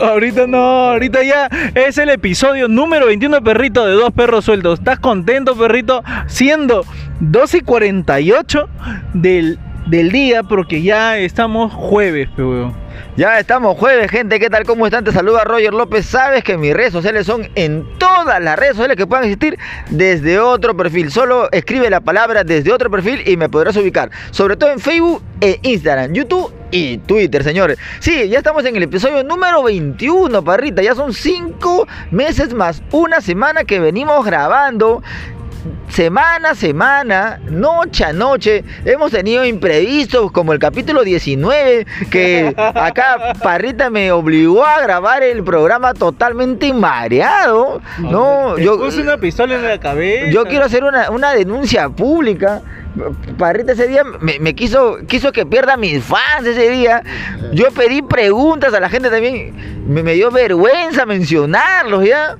Ahorita no, ahorita ya es el episodio número 21, perrito, de Dos Perros Sueltos. ¿Estás contento, perrito? Siendo 12 y 48 del, del día, porque ya estamos jueves, pe, weón. Ya estamos jueves, gente. ¿Qué tal? ¿Cómo están? Te saluda Roger López. Sabes que mis redes sociales son en todas las redes sociales que puedan existir desde otro perfil. Solo escribe la palabra desde otro perfil y me podrás ubicar. Sobre todo en Facebook e Instagram, YouTube y Twitter, señores. Sí, ya estamos en el episodio número 21, parrita. Ya son 5 meses más una semana que venimos grabando semana a semana, noche a noche, hemos tenido imprevistos como el capítulo 19, que acá Parrita me obligó a grabar el programa totalmente mareado. No, Te yo puse una pistola en la cabeza. yo quiero hacer una, una denuncia pública. Parrita ese día me, me quiso, quiso que pierda mis fans ese día. Yo pedí preguntas a la gente también. Me, me dio vergüenza mencionarlos ya.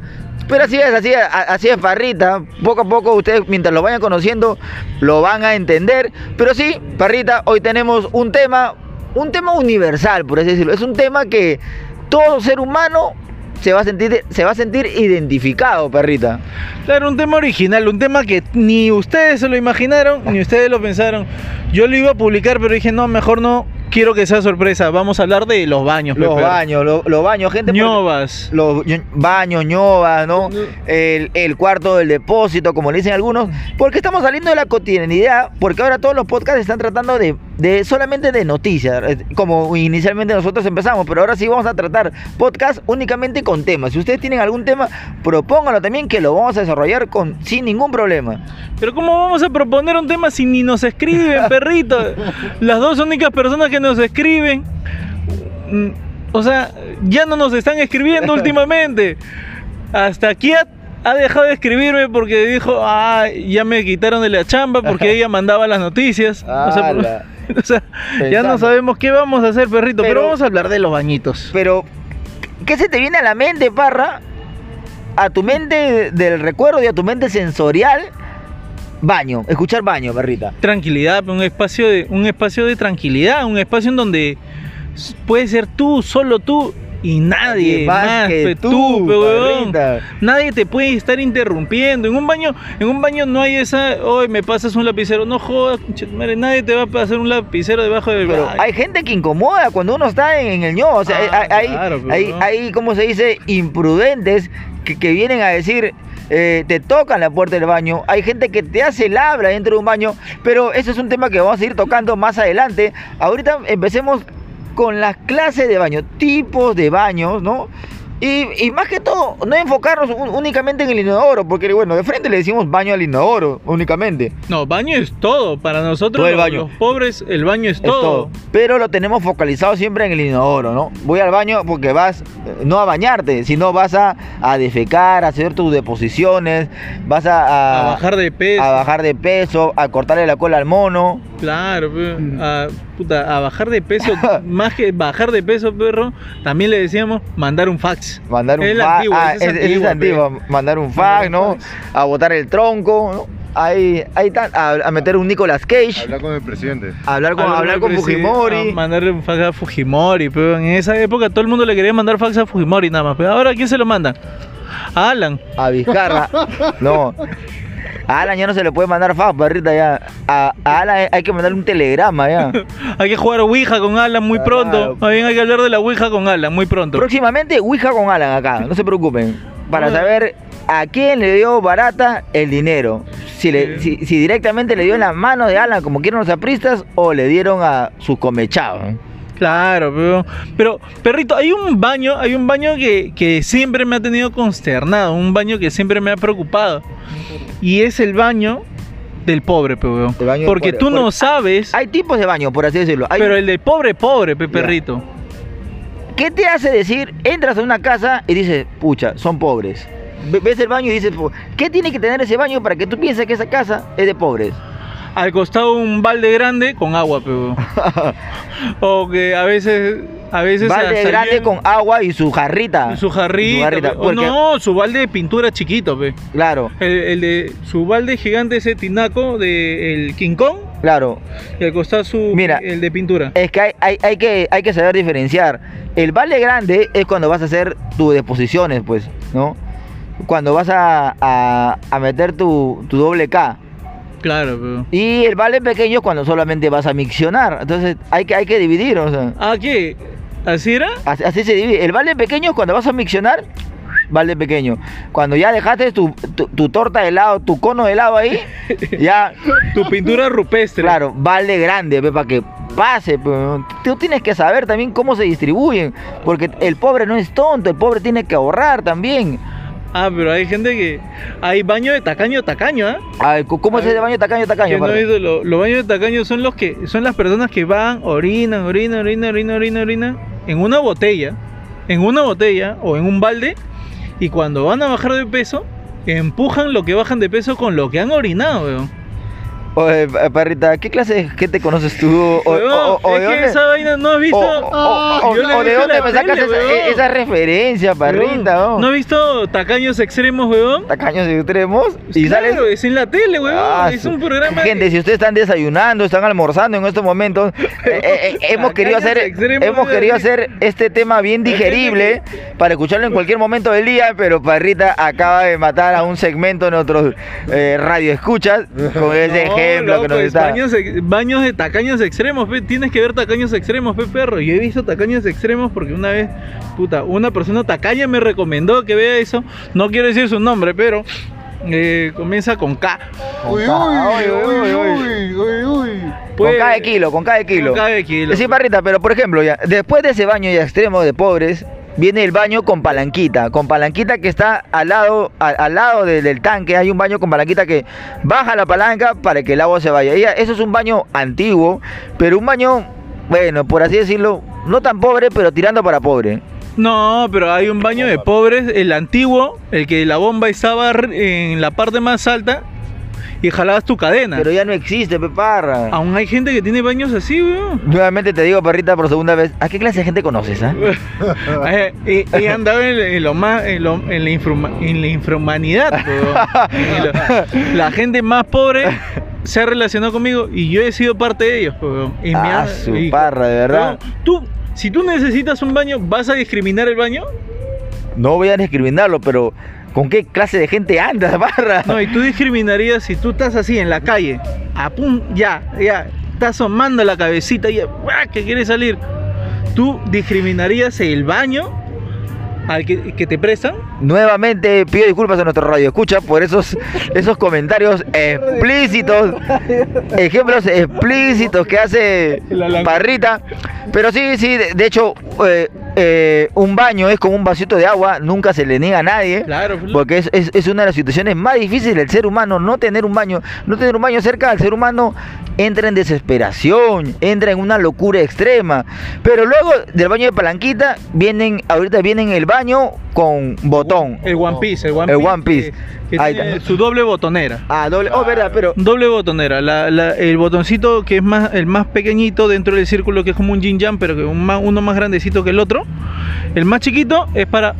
Pero así es, así es, así es Parrita. Poco a poco ustedes, mientras lo vayan conociendo, lo van a entender. Pero sí, Parrita, hoy tenemos un tema, un tema universal, por así decirlo. Es un tema que todo ser humano se va a sentir, se va a sentir identificado, Parrita. Claro, un tema original, un tema que ni ustedes se lo imaginaron, ni ustedes lo pensaron. Yo lo iba a publicar, pero dije, no, mejor no, quiero que sea sorpresa. Vamos a hablar de los baños. Los Pepe. baños, lo- los baños, gente. Ñovas. Los ño- baños, ñovas, ¿no? El, el cuarto del depósito, como le dicen algunos. Porque estamos saliendo de la cotidianidad, porque ahora todos los podcasts están tratando de, de solamente de noticias, eh, como inicialmente nosotros empezamos, pero ahora sí vamos a tratar podcast únicamente con temas. Si ustedes tienen algún tema, propónganlo también, que lo vamos a desarrollar con, sin ningún problema. Pero ¿cómo vamos a proponer un tema si ni nos escriben, perrito? Las dos únicas personas que nos escriben, mm, o sea, ya no nos están escribiendo últimamente. Hasta aquí ha, ha dejado de escribirme porque dijo, ah, ya me quitaron de la chamba porque ella mandaba las noticias. O sea, por- Ala. o sea, ya no sabemos qué vamos a hacer, perrito, pero, Pero- vamos a hablar de los bañitos. Pero, ¿qué se te viene a la mente, Parra? A tu mente del recuerdo y a tu mente sensorial, baño, escuchar baño, perrita. tranquilidad, un espacio de un espacio de tranquilidad, un espacio en donde puedes ser tú, solo tú y nadie más, que pe, tú, perrita. Nadie te puede estar interrumpiendo. En un baño, en un baño no hay esa, hoy me pasas un lapicero, no jodas, madre, nadie te va a pasar un lapicero debajo del Pero hay gente que incomoda cuando uno está en, el ño. O sea, Ah, hay, hay, claro, hay, hay, ¿cómo se dice? Imprudentes que, que vienen a decir, eh, te tocan la puerta del baño. Hay gente que te hace labra dentro de un baño. Pero eso es un tema que vamos a ir tocando más adelante. Ahorita empecemos con las clases de baño, tipos de baños, ¿no? Y, y más que todo, no enfocarnos un- únicamente en el inodoro, porque bueno, de frente le decimos baño al inodoro, únicamente. No, baño es todo. Para nosotros Todo el los, baño. los pobres, el baño es, Es todo. Pero lo tenemos focalizado siempre en el inodoro, ¿no? Voy al baño porque vas eh, no a bañarte, sino vas a, a defecar, a hacer tus deposiciones, vas a, A a- bajar de peso. a bajar de peso, a cortarle la cola al mono. Claro, pe, a, puta, a bajar de peso, más que bajar de peso, perro, también le decíamos mandar un fax. Mandar un Es la fax. antigua, ah, es es- es antigua, Mandar un fax, ¿no? fax. A botar el tronco, ¿no? Ahí, ahí tan- a, a meter un Nicolas Cage. Hablar con el presidente. hablar con, hablar Fujimori. a mandarle un fax a Fujimori, pero en esa época todo el mundo le quería mandar fax a Fujimori nada más. Pero ahora, ¿a quién se lo mandan? A Alan. A Vizcarra. No. A Alan ya no se le puede mandar fax, perrita, ya. A, a Alan hay que mandarle un telegrama, ya. Hay que jugar Ouija con Alan muy pronto. Más bien hay que hablar de la Ouija con Alan muy pronto. Próximamente, Ouija con Alan acá, no se preocupen. Para saber a quién le dio barata el dinero. Si, le- si, si directamente le dio en la mano de Alan, como quieren los apristas, o le dieron a sus comechados. Claro, pero, pero perrito, hay un baño, hay un baño que, que siempre me ha tenido consternado, un baño que siempre me ha preocupado. Y es el baño del pobre, pe, weón. Del Porque pobre, tú no sabes, Hay tipos de baño, por así decirlo. Hay- pero el de pobre, pobre, pe, perrito. ¿Qué te hace decir, entras a una casa y dices, pucha, son pobres? Ve- Ves el baño y dices, "Po- ¿qué tiene que tener ese baño para que tú pienses que esa casa es de pobres? Al costado un balde grande con agua, pe, weón. O que a veces A veces balde grande con agua y su jarrita. su jarrita. Su jarrita, pe. O porque- No, su balde de pintura chiquito, pe. Claro, El, el de su balde gigante ese tinaco de el King Kong claro. y al costado su Mira. el de pintura. Es que hay, hay, hay que hay que saber diferenciar. El balde grande es cuando vas a hacer tus deposiciones, pues, ¿no? Cuando vas a, a- a meter tu, tu doble K. Claro, pero. Y el balde pequeño cuando solamente vas a miccionar. Entonces hay que, hay que dividir, o sea. Ah, ¿qué? ¿Así era? Así, así se divide. El balde pequeño cuando vas a miccionar, balde pequeño. Cuando ya dejaste tu, tu, tu torta de helado, tu cono de helado ahí, ya, Tu pintura rupestre. claro, balde grande, para que pase. pe. Tú tienes que saber también cómo se distribuyen, porque el pobre no es tonto, el pobre tiene que ahorrar también. Ah, pero hay gente que. Hay baño de tacaño tacaño, ¿ah? Ay, ¿cómo ¿Cómo es ese baño tacaño tacaño? Que no lo- los baños de tacaño son los que son las personas que van, orinan, orinan, orinan, orinan, orinan, orinan en una botella, en una botella o en un balde y cuando van a bajar de peso empujan lo que bajan de peso con lo que han orinado, weón. Oye, pa- parrita, ¿qué clase de gente conoces tú? O, o- Weón, o- o es de que dónde- esa vaina no has visto. o- de dónde me sacas esa, esa referencia, parrita? Weón? ¿No has visto tacaños extremos, weón? Tacaños extremos y claro, sales es en la tele, weón. Ah, es un programa. Gente, que- si ustedes están desayunando, están almorzando en estos momentos, eh, eh, eh, hemos querido hacer, hemos querido hacer este tema bien digerible para escucharlo en cualquier momento del día, pero Parrita acaba de matar a un segmento de nuestros eh, radioescuchas con ese No, ejemplo que loco, nos es está. Baños, de tacaños extremos, pe. Tienes que ver tacaños extremos, pe, perro. Yo he visto tacaños extremos porque una vez, puta, una persona tacaña me recomendó que vea eso. No quiero decir su nombre, pero eh, comienza con K. Uy, uy, Uy, uy, uy, uy. uy, uy, uy. Con Pues- cada kilo, con cada kilo. Con cada kilo. Sí, Parrita, pero por ejemplo, ya, después de ese baño ya extremo de pobres, viene el baño con palanquita. Con palanquita que está al lado, al, lado de- del tanque. Hay un baño con palanquita que baja la palanca para que el agua se vaya. Eso es un baño antiguo, pero un baño, bueno, por así decirlo, no tan pobre, pero tirando para pobre. No, pero hay un baño de pobres, el antiguo, el que la bomba estaba en la parte más alta y jalabas tu cadena. Pero ya no existe, Peparra. Aún hay gente que tiene baños así, weón. Nuevamente te digo, Parrita, por segunda vez, ¿a qué clase de gente conoces, ah? Eh, y, y andaba en, en lo más en, lo- en la, infrahuma- en la infrahumanidad weón. La gente más pobre se ha relacionado conmigo y yo he sido parte de ellos weón. y me Ah, ha- su y- parra, de verdad. weón, tú si tú necesitas un baño vas a discriminar el baño No voy a discriminarlo, pero ¿con qué clase de gente andas, Parra? no y tú discriminarías si tú estás así en la calle a pum ya ya estás asomando la cabecita y ya, ¡guau! que quieres salir tú discriminarías el baño al que, que te prestan Nuevamente pido disculpas a nuestro radio escucha por esos, esos comentarios explícitos, ejemplos explícitos que hace Parrita. Pero sí, sí, de, de hecho, eh, eh, un baño es como un vasito de agua, nunca se le niega a nadie. claro pues, Porque es, es- es una de las situaciones más difíciles del ser humano, no tener un baño, no tener un baño cerca del ser humano entra en desesperación, entra en una locura extrema. Pero luego del baño de palanquita vienen, ahorita vienen el baño con botón. El One Piece, el One El Piece. One Piece. Que- que Ahí tiene está. su doble botonera. Ah, doble, oh, verdad, pero Doble botonera. La- la- el botoncito que es más, el más pequeñito dentro del círculo, que es como un yin yang, pero que un más- uno más grandecito que el otro. El más chiquito es para,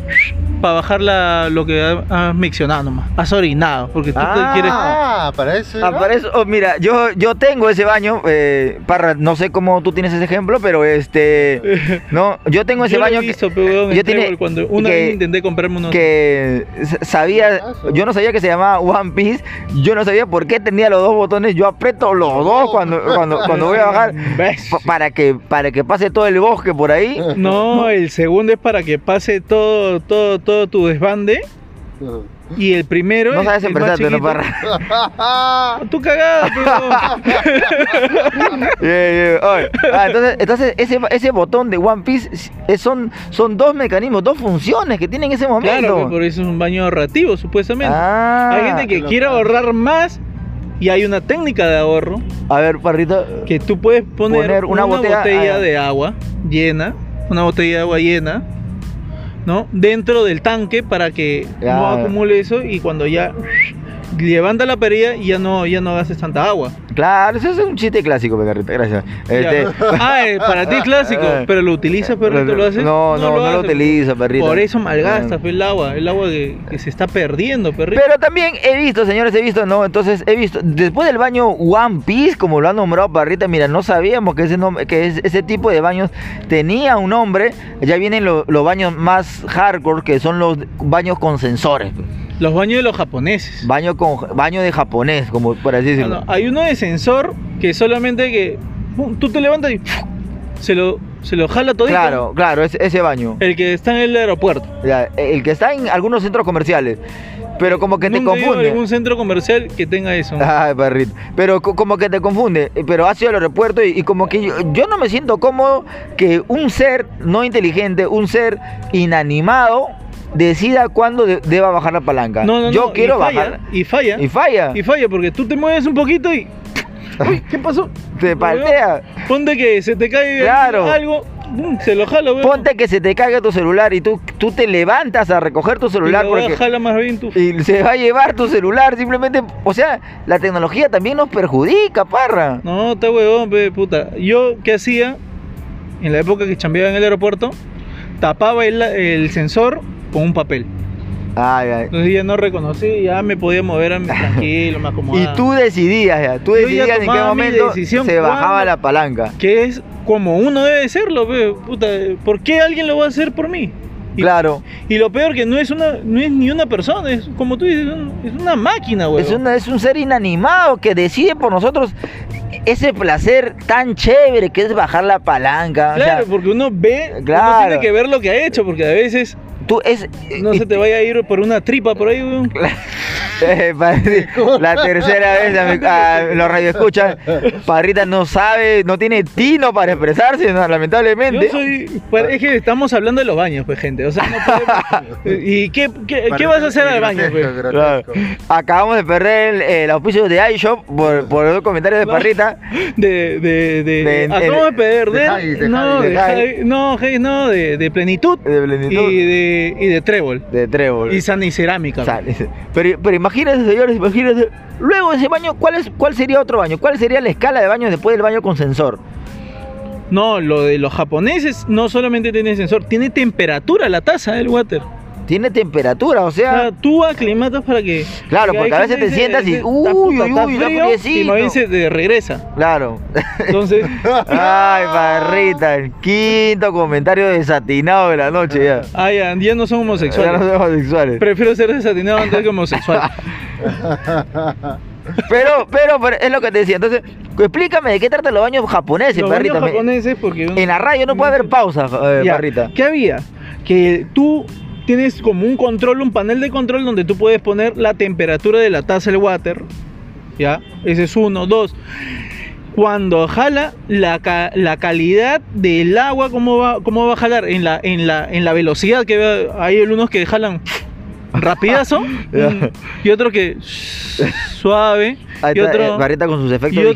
para bajar la, lo que ha- has miccionado nomás. Has orinado. Porque tú te Ah. quieres. Ah, para eso. Ah, era? para eso, oh, mira, yo, yo tengo ese baño, eh, Parra, no sé cómo tú tienes ese ejemplo, pero este, no, yo tengo ese Yo lo he baño que- pero, yo en tiene- Trébol, cuando una que- vez intenté comprarme uno. que s- sabía, yo no sabía que se llamaba One Piece, yo no sabía por qué tenía los dos botones, yo aprieto los dos cuando, cuando, cuando voy a bajar para que, para que pase todo el bosque por ahí. No, el segundo es para que pase todo, todo, todo tu desbande. Y el primero No es sabes expresarte, ¿no. Parra? Tu cagada, pero. Yeah, yeah, oye. Ah, entonces, entonces ese, ese botón de One Piece es- son, son dos mecanismos, dos funciones que tiene en ese momento. Claro, pues, por eso es un baño ahorrativo, supuestamente. Ah, hay gente que quiere ahorrar más y hay una técnica de ahorro A ver, Parrita. que tú puedes poner, Poner una una, botella- botella, ah. de agua llena, una botella de agua llena, ¿no? Dentro del tanque para que no acumule eso y cuando ya levanta la perilla y ya no, ya no gastes tanta agua. Claro, eso es un chiste clásico, Pegarrita, gracias. Este. Ah, eh, para ti es clásico, pero lo utilizas, perrito, lo haces. No, no, no lo haces. utilizo, perrito. Por eso malgastas No. pues, el agua, el agua que, que se está perdiendo, perrito. Pero también he visto, señores, he visto, no, entonces he visto, después del baño One Piece, como lo han nombrado Parrita, mira, no sabíamos que ese, nom- que es- ese tipo de baños tenía un nombre, ya vienen lo- los baños más hardcore, que son los baños con sensores, Los baños de los japoneses. baño, con, baño de japonés, como por así decirlo. no, hay uno de sensor que solamente que pum, tú te levantas y se lo, se lo jala todo. Claro, claro, ese, ese baño. El que está en el aeropuerto. Ya, el que está en algunos centros comerciales, pero como que te Nunca a confunde. algún centro comercial que tenga eso. Ay, perrito. Pero co- como que te confunde. eh, Pero has ido al aeropuerto y, y como que yo, yo no me siento cómodo que un ser no inteligente, un ser inanimado, decida cuándo de- deba bajar la palanca. No, no, yo no, quiero y falla, bajar. Y falla. Y falla. Y falla porque tú te mueves un poquito y. Uy, ¿qué pasó? Te paltea. Ponte que se te cae Claro. algo, ¡pum! se lo jala, weón. Ponte que se te caiga tu celular y tú, tú te levantas a recoger tu Y celular lo porque. jala más bien tu. Y se va a llevar tu celular simplemente. O sea, la tecnología también nos perjudica, parra. No, está huevón, pe, puta. Yo, ¿qué hacía? En la época que chambeaba en el aeropuerto, tapaba el, el sensor con un papel. Ay, ay. Entonces ya no reconocí, ya me podía mover a mi- tranquilo, me acomodaba. Y tú decidías ya, tú ya decidías en qué momento decisión se bajaba la palanca. Que es como uno debe serlo, puta. ¿Por qué alguien lo va a hacer por mí? Y, Claro, y lo peor que no es una, no es ni una persona, es como tú dices, es una máquina, güey. es, una- es un ser inanimado que decide por nosotros ese placer tan chévere que es bajar la palanca. o sea, Claro, porque uno ve, uno Claro. tiene que ver lo que ha hecho, porque a veces tú es. no y- se te vaya a ir por una tripa por ahí, güey. Eh, la tercera vez a, mi- a los radioescuchas, Parrita no sabe, no tiene tino para expresarse, no, lamentablemente. Yo soy. pues, Es que estamos hablando de los baños, pues, gente. O sea, no podemos. ¿Y qué, qué, qué vas a hacer al baño, pues? Claro. Acabamos de perder el, el auspicio de iShop por, por los comentarios de. Parrita. De. de, de, De- acabamos de perder. de Javi, de no, de no, no, de, de plenitud. De plenitud. Y de, y de trébol. De Trébol. Y sana y cerámica. Pero, pero imagínense, señores, imagínense. Luego de ese baño, ¿cuál, es, ¿cuál sería otro baño? ¿Cuál sería la escala de baños después del baño con sensor? No, lo de los japoneses no solamente tiene sensor, tiene temperatura la taza del water. Tiene temperatura, o O sea, sea. tú aclimatas para que. Claro, porque a veces te sientas y, dice, uy, "Está puta, uy, uy, frío", Y bien se te regresa. Claro. Entonces, Ay, Parrita, el quinto comentario desatinado de la noche ya. ah, ya, ya no son Ya no homosexuales. somos homosexuales. Prefiero ser desatinado antes que homosexual. Pero, pero, pero es lo que te decía. Entonces, explícame de qué tratan los baños japoneses, Los Parrita. baños Me- japoneses porque... En la radio no puede haber pausa, eh, Ya. ¿Qué había? Que tú tienes como un control, un panel de control donde tú puedes poner la temperatura de la taza del water. ¿Ya? Ese es uno. Dos. Cuando jala la, ca- la calidad del agua, ¿cómo va, cómo va a jalar? En la, en la, en la velocidad que va- hay unos que jalan rapidazo Ya. mm, y otro que suave Ahí y otro eh, Parrita con sus efectos y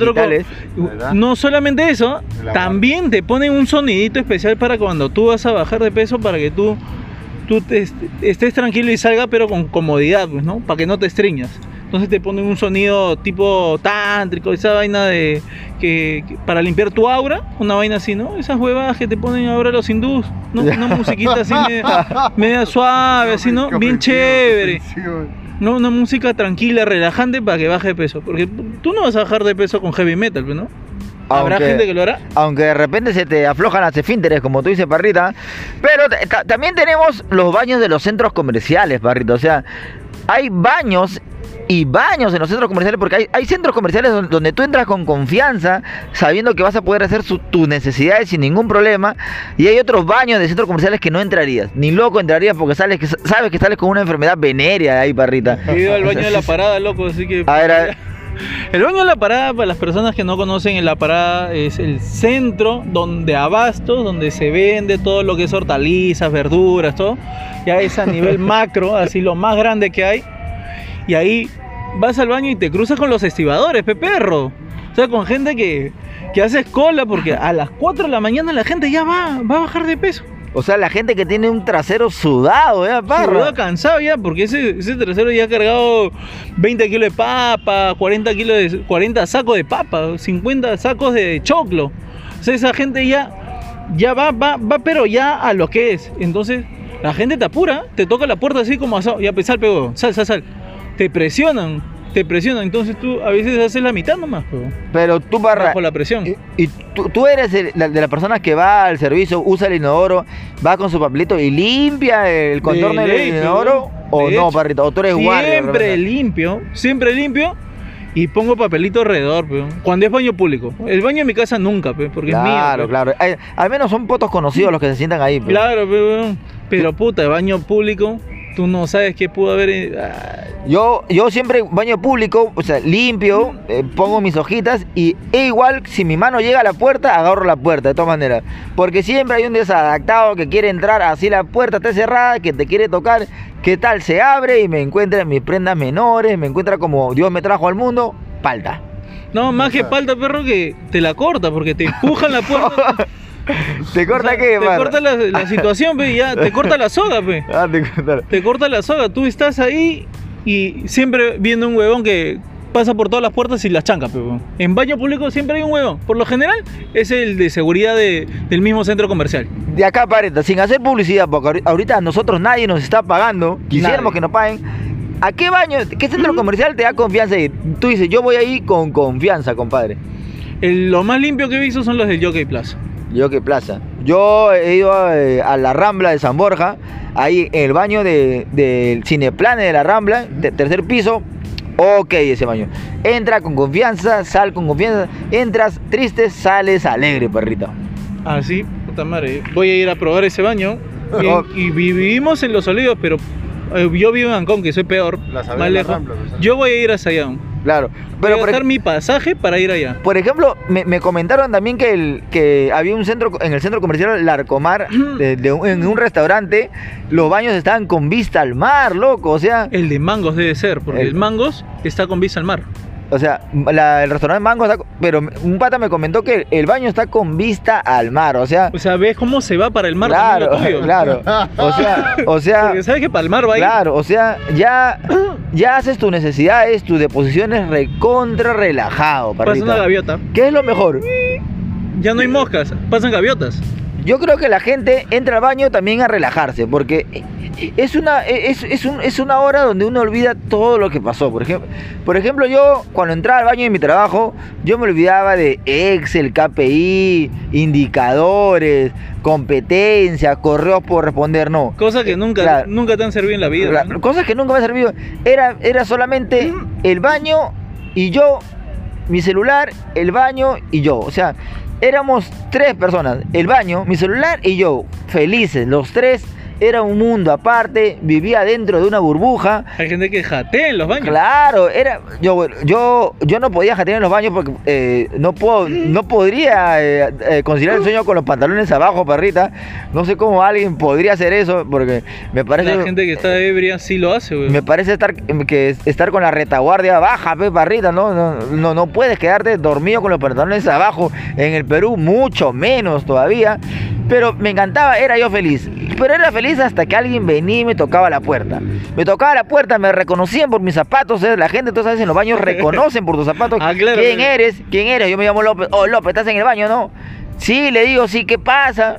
no solamente eso, también te ponen un sonidito especial para cuando tú vas a bajar de peso para que tú, tú te est- estés tranquilo y salga pero con comodidad, pues, ¿no? Para que no te estriñas. Entonces te ponen un sonido tipo tántrico, esa vaina de que, que- para limpiar tu aura, una vaina así, ¿no? Esas huevadas que te ponen ahora los hindús, ¿no? Una musiquita así media, media suave, así, ¿no? Bien chévere. No, una música tranquila, relajante para que baje de peso. Porque tú no vas a bajar de peso con heavy metal, pues, ¿no? Habrá Aunque- gente que lo hará. Aunque de repente se te aflojan las esfínteres, como tú dices, Parrita. Pero ta- ta- también tenemos los baños de los centros comerciales, Parrita. O sea, hay baños y baños en los centros comerciales porque hay, hay centros comerciales don- donde tú entras con confianza, sabiendo que vas a poder hacer su- tus necesidades sin ningún problema. Y hay otros baños de centros comerciales que no entrarías. Ni loco entrarías porque sales que, sabes que sales con una enfermedad venérea ahí, Parrita. He ido al baño de la parada, loco, así que... A ver, a ver. El baño de la parada, para las personas que no conocen, en la parada es el centro donde abastos, donde se vende todo lo que es hortalizas, verduras, todo. Ya es a nivel macro, así lo más grande que hay. Y ahí vas al baño y te cruzas con los estibadores, peperro. O sea, con gente que, que hace cola porque a las 4 de la mañana la gente ya va, va a bajar de peso. O sea, la gente que tiene un trasero sudado, ¿eh, parra? Sudado cansado ya, porque ese, ese tercero ya ha cargado 20 kilos de papa, 40 kilos de 40 sacos de papa, 50 sacos de choclo. O sea, esa gente ya, ya va, va, va, pero ya a lo que es. Entonces, la gente te apura, te toca la puerta así como asado, ya pesar, pero sal, sal, sal. Te presionan, te presionan. Entonces tú a veces haces la mitad nomás, pero Pero tú, parra, bajo la presión. y, y tú, tú eres el- la- de las personas que va al servicio, usa el inodoro, va con su papelito y limpia el contorno De del ley, inodoro, pero, o de no, hecho, parrita, o tú eres de Siempre limpio, siempre limpio. Y pongo papelito alrededor, pero cuando es baño público. El baño en mi casa nunca, porque es mío. Claro, claro. Ay, al menos son potos conocidos los que se sientan ahí. pe. Claro, pero, pero puta, baño público, tú no sabes qué pudo haber. eh, ah, Yo, yo siempre baño público, o sea, limpio, eh, pongo mis hojitas y e igual si mi mano llega a la puerta, agarro la puerta de todas maneras. Porque siempre hay un desadaptado que quiere entrar así la puerta está cerrada, que te quiere tocar, ¿qué tal? Se abre y me encuentra en mis prendas menores, me encuentra como Dios me trajo al mundo, palta. No, más que falta, perro, que te la corta, porque te empujan la puerta. ¿Te corta O sea, qué, Te corta la, la situación, pe, ya, te corta la soga, pe. Ah, te corta. Te corta la soga. Tú estás ahí y siempre viendo un huevón que pasa por todas las puertas y las chanca, pe. En baño público siempre hay un huevón. Por lo general, es el de seguridad de- del mismo centro comercial. De acá, Pareta, sin hacer publicidad, porque ahori- ahorita nosotros nadie nos está pagando, quisiéramos Nadie. que nos paguen. ¿A qué baño, qué centro comercial te da confianza ir? Tú dices, yo voy ahí con confianza, compadre. El- lo más limpio que he visto son los del Jockey Plaza. Yo qué plaza. Yo he ido eh, a la Rambla de San Borja, ahí en el baño de- del Cineplane de la Rambla, de- tercer piso. Ok, ese baño. Entra con confianza, sal con confianza. Entras triste, sales alegre, perrito. Así, puta madre. Voy a ir a probar ese baño. Y, Oh. y vi- vivimos en Los Olivos, pero eh, yo vivo en Ancón, que soy peor. La más lejos. Rambla, pues, yo voy a ir hasta allá. Claro. Voy Pero a gastar ej- mi pasaje para ir allá. por ejemplo, me, me comentaron también que, el, que había un centro, en el centro comercial Larcomar, de- de un- en un restaurante, los baños estaban con vista al mar, loco. O sea, El de Mangos debe ser, porque El- el, Mangos está con vista al mar. O sea, la- el restaurante Mango está, pero un pata me comentó que el baño está con vista al mar, o sea, O sea, ves cómo se va para el mar. claro, claro, o sea, o sea, Porque sabes que para el mar va a ir. claro, o sea, ya, ya haces tus necesidades, tus deposiciones recontra relajado, Pasa una gaviota. ¿Qué es lo mejor? Ya no hay moscas, pasan gaviotas. Yo creo que la gente entra al baño también a relajarse, porque es una, es, es un- es una hora donde uno olvida todo lo que pasó. Por ejemplo, por ejemplo, yo cuando entraba al baño en mi trabajo, yo me olvidaba de Excel, KPI, indicadores, competencia, correos por responder, no. Cosas que nunca, Claro. nunca te han servido en la vida. La- ¿no? Cosas que nunca me han servido. Era, era solamente el baño y yo, mi celular, el baño y yo. O sea, éramos tres personas. El baño, mi celular y yo. Felices, los tres. Era un mundo aparte. Vivía dentro de una burbuja. Hay gente que jatea en los baños. Claro, era yo yo yo no podía jatear en los baños porque eh, no puedo no podría eh, eh, conciliar el sueño con los pantalones abajo, perrita. No sé cómo alguien podría hacer eso porque me parece La gente que está ebria sí lo hace, güey. me parece estar que estar con la retaguardia baja, pe, parrita, ¿no? No, no, no puedes quedarte dormido con los pantalones abajo. En el Perú, mucho menos todavía. Pero me encantaba, era yo feliz. Pero era feliz hasta que alguien venía y me tocaba la puerta. Me tocaba la puerta, me reconocían por mis zapatos. ¿eh? La gente, entonces, en los baños reconocen por tus zapatos. Ah, claro, ¿Quién claro. eres? ¿Quién eres? Yo me llamo López. Oh, López, ¿estás en el baño, no? Sí, le digo, sí, ¿qué pasa?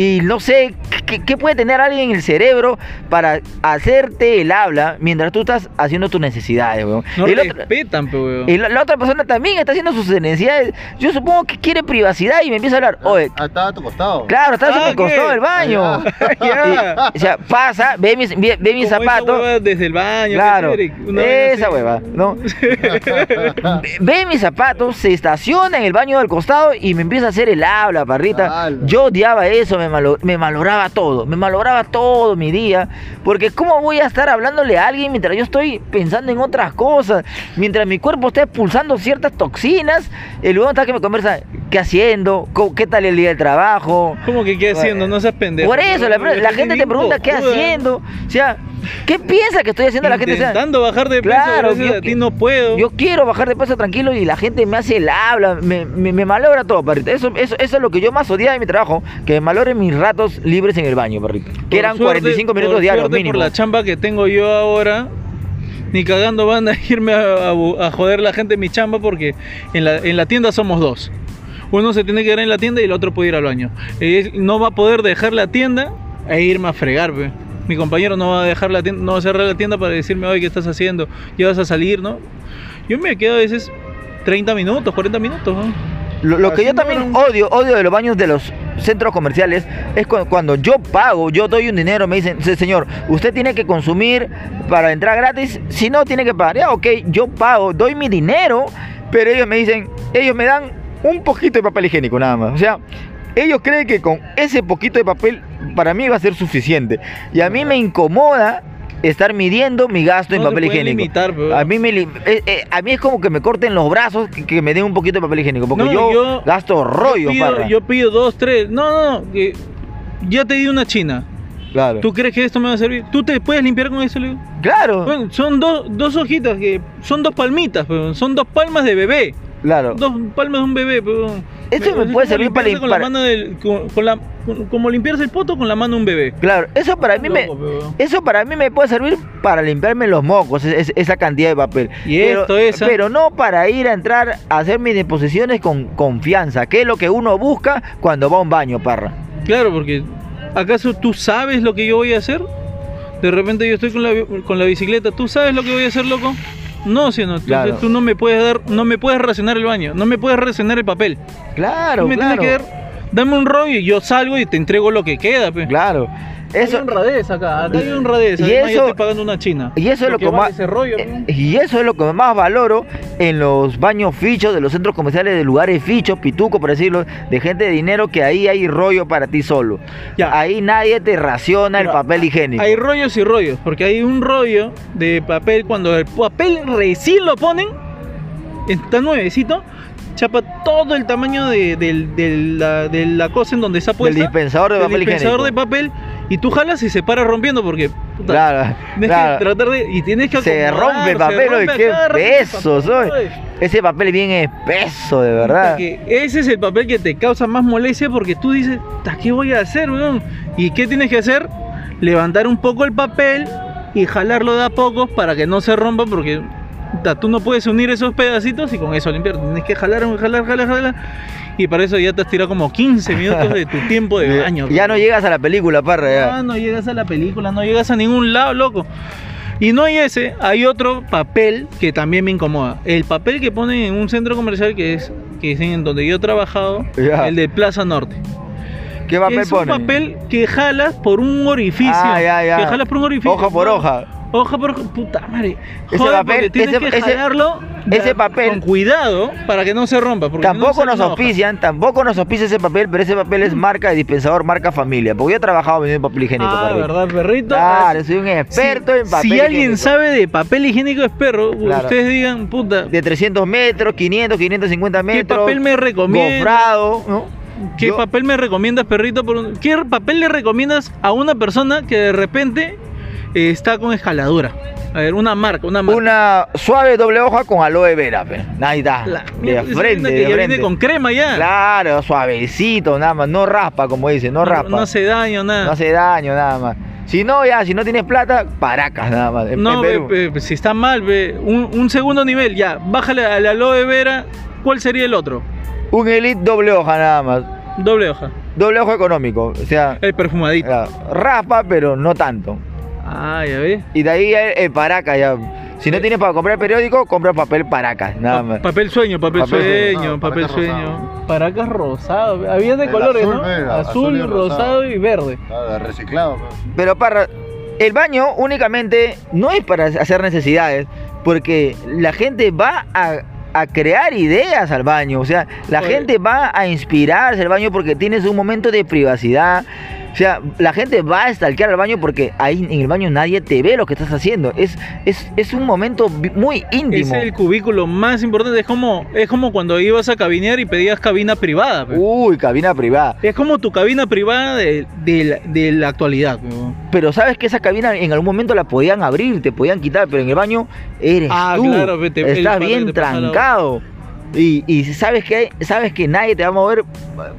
Y no sé qué, qué puede tener alguien en el cerebro para hacerte el habla mientras tú estás haciendo tus necesidades, weón. No otro- respetan, pe, weón. y la, la otra persona también está haciendo sus necesidades. Yo supongo que quiere privacidad y me empieza a hablar. Oye, Ah, estaba a tu costado. claro, en Ah, el costado ¿qué? del baño. Y- o sea, pasa, ve mis, ve, ve mis zapatos. hueva desde el baño. Claro, esa hueva, ¿no? Ve- Ve mis zapatos, se estaciona en el baño del costado y me empieza a hacer el habla, parrita. Yo odiaba eso, me, malo- me malograba todo, me malograba todo mi día. Porque ¿cómo voy a estar hablándole a alguien mientras yo estoy pensando en otras cosas? Mientras mi cuerpo está expulsando ciertas toxinas, el luego está que me conversa, ¿qué haciendo? ¿Qué tal el día del trabajo? ¿Cómo que qué haciendo? No seas pendejo. Por eso, la, la gente te pregunta qué haciendo. O sea, ¿Qué piensa que estoy haciendo la gente? Intentando bajar de peso, Claro, gracias yo a ti no puedo. Yo quiero bajar de peso tranquilo y la gente me hace el habla, me, me, me malogra todo, perrito. Eso, eso, eso es lo que yo más odiaba de mi trabajo, que me malogren mis ratos libres en el baño, perrito. Que Por eran suerte- 45 minutos diarios mínimo. Por la chamba que tengo yo ahora, ni cagando van a irme a, a- a joder la gente en mi chamba porque en la, en la tienda somos dos. Uno se tiene que quedar en la tienda y el otro puede ir al baño. No va a poder dejar la tienda e irme a fregar, pe. Mi compañero no va a dejar la tienda, no va a cerrar la tienda para decirme, oye, ¿qué estás haciendo? ¿Ya vas a salir, no? Yo me quedo a veces 30 minutos, 40 minutos, ¿no? Lo, lo que yo también odio, odio de los baños de los centros comerciales es cu- cuando yo pago, yo doy un dinero, me dicen, "Se- señor, usted tiene que consumir para entrar gratis, si no tiene que pagar. Ya, ok, yo pago, doy mi dinero, pero ellos me dicen, ellos me dan un poquito de papel higiénico nada más. O sea, ellos creen que con ese poquito de papel para mí va a ser suficiente. Y a mí me incomoda estar midiendo mi gasto en No se papel higiénico. limitar, pero- a mí me eh, eh, a mí es como que me corten los brazos que, que me den un poquito de papel higiénico, porque No, yo, yo- gasto rollo, yo pido, parra. yo pido dos, tres. No, no, no. ya te di una china. Claro. ¿Tú crees que esto me va a servir? ¿Tú te puedes limpiar con eso? Claro, Bueno, son dos, dos hojitas que son dos palmitas, pero son dos palmas de bebé. claro. Dos palmas de un bebé. Pero, Eso me es puede servir para limpiarse con la limpiar- mano del, con, con la, con- como limpiarse el poto con la mano de un bebé. Claro, eso para mí me eso para mí me puede servir para limpiarme los mocos, es- es- esa cantidad de papel. Y pero, esto, esa. pero no para ir a entrar a hacer mis deposiciones con confianza, que es lo que uno busca cuando va a un baño, parra. Claro, porque ¿acaso tú sabes lo que yo voy a hacer? De repente yo estoy con la, con la bicicleta, ¿tú sabes lo que voy a hacer, loco? No, si no, entonces Claro. tú no me puedes dar, no me puedes racionar el baño, no me puedes racionar el papel. Claro, tú me claro. tienes que dar, dame un rollo y yo salgo y te entrego lo que queda, pe. Claro. Eso hay honradez acá, acá hay honradez. y Además, yo eso- estoy pagando una china. y eso es lo que más rollo, eh, y eso es lo que más valoro en los baños fichos de los centros comerciales de lugares fichos, pituco por decirlo, de gente de dinero que ahí hay rollo para ti solo. Ya. Ahí nadie te raciona el papel higiénico. Hay rollos y rollos, porque hay un rollo de papel cuando el papel recién lo ponen, está nuevecito, chapa todo el tamaño de, la, de la cosa en donde está puesta. dispensador de papel dispensador de papel y tú jalas y se para rompiendo porque puta, Claro, tienes claro. que tratar de y tienes que Se rompe el papel, rompe qué peso papel. Ese papel bien espeso, de verdad. Que ese es el papel que te causa más molestia porque tú dices, "Ta, ¿qué voy a hacer, weón? ¿Y qué tienes que hacer? Levantar un poco el papel y jalarlo de a pocos para que no se rompa porque tú no puedes unir esos pedacitos y con eso limpiar. Tienes que jalar, jalar, jalar, jalar. Y para eso ya te has tirado como 15 minutos de tu tiempo de baño. ya no llegas a la película, parra. ya. Ah, no llegas a la película, no llegas a ningún lado, loco. Y no hay ese, hay otro papel que también me incomoda. El papel que ponen en un centro comercial que es, que es en donde yo he trabajado, el de Plaza Norte. ¿Qué papel es un ponen? papel que jalas por un orificio. Ah, ya, ya. Que jalas por un orificio. Hoja por hoja. Hoja por hoja. Puta madre. Ese Joder, papel- tienes ese- que jalarlo ese papel- con cuidado para que no se rompa. no Tampoco nos auspician, tampoco nos auspicia ese papel, pero ese papel es marca de dispensador, marca familia. Porque yo he trabajado vendiendo papel higiénico, Ah, perrito. ¿verdad, perrito? Claro, soy un experto Si- en papel Si alguien higiénico. sabe de papel higiénico es perro, Claro. ustedes digan, puta, De 300 metros, 500, 550 ¿qué metros. papel me recomiendas? Gofrado, ¿no? ¿Qué Yo- papel me recomiendas, perrito? por un- ¿Qué papel le recomiendas a una persona que de repente eh, está con escaladura? A ver, una marca, una marca. Una suave doble hoja con aloe vera, pe. Ahí está. La de frente, que de ya frente. viene con crema ya. Claro, suavecito, nada más. No raspa, como dice, no, raspa. No hace daño, No nada. hace daño, nada más. Si no, ya, si no tienes plata, paracas, nada más. En- No, en si está mal, ve, un, un segundo nivel, ya, bájale a la aloe vera. ¿Cuál sería el otro? Un elite doble hoja, nada más. Doble hoja. Doble ojo económico. O sea, El perfumadito. raspa, pero no tanto. Ah, ya ves. Y de ahí el, el paraca ya. Si no tienes para comprar periódico, compra papel paracas, nada Pa- más. papel sueño, papel, Papel sueño, sueño. No, papel paracas sueño. Paracas rosado. Había de El colores, azul, ¿no? Azul, azul y rosado. rosado. y verde. Claro, reciclado. pe. Pero para el baño únicamente no es para hacer necesidades, porque la gente va a, a crear ideas al baño, o sea, la Oye. gente va a inspirarse al baño porque tienes un momento de privacidad, O sea, la gente va a stalkear al baño porque ahí en el baño nadie te ve lo que estás haciendo. Es, es, es un momento muy íntimo. Es el cubículo más importante. Es como, es como cuando ibas a cabinear y pedías cabina privada. pe. Uy, cabina privada. Es como tu cabina privada de, de la, de la actualidad. pe. Pero sabes que esa cabina en algún momento la podían abrir, te podían quitar, pero en el baño eres Ah, tú. claro, pe, te- Estás bien trancado. Y, y sabes que sabes que nadie te va a mover,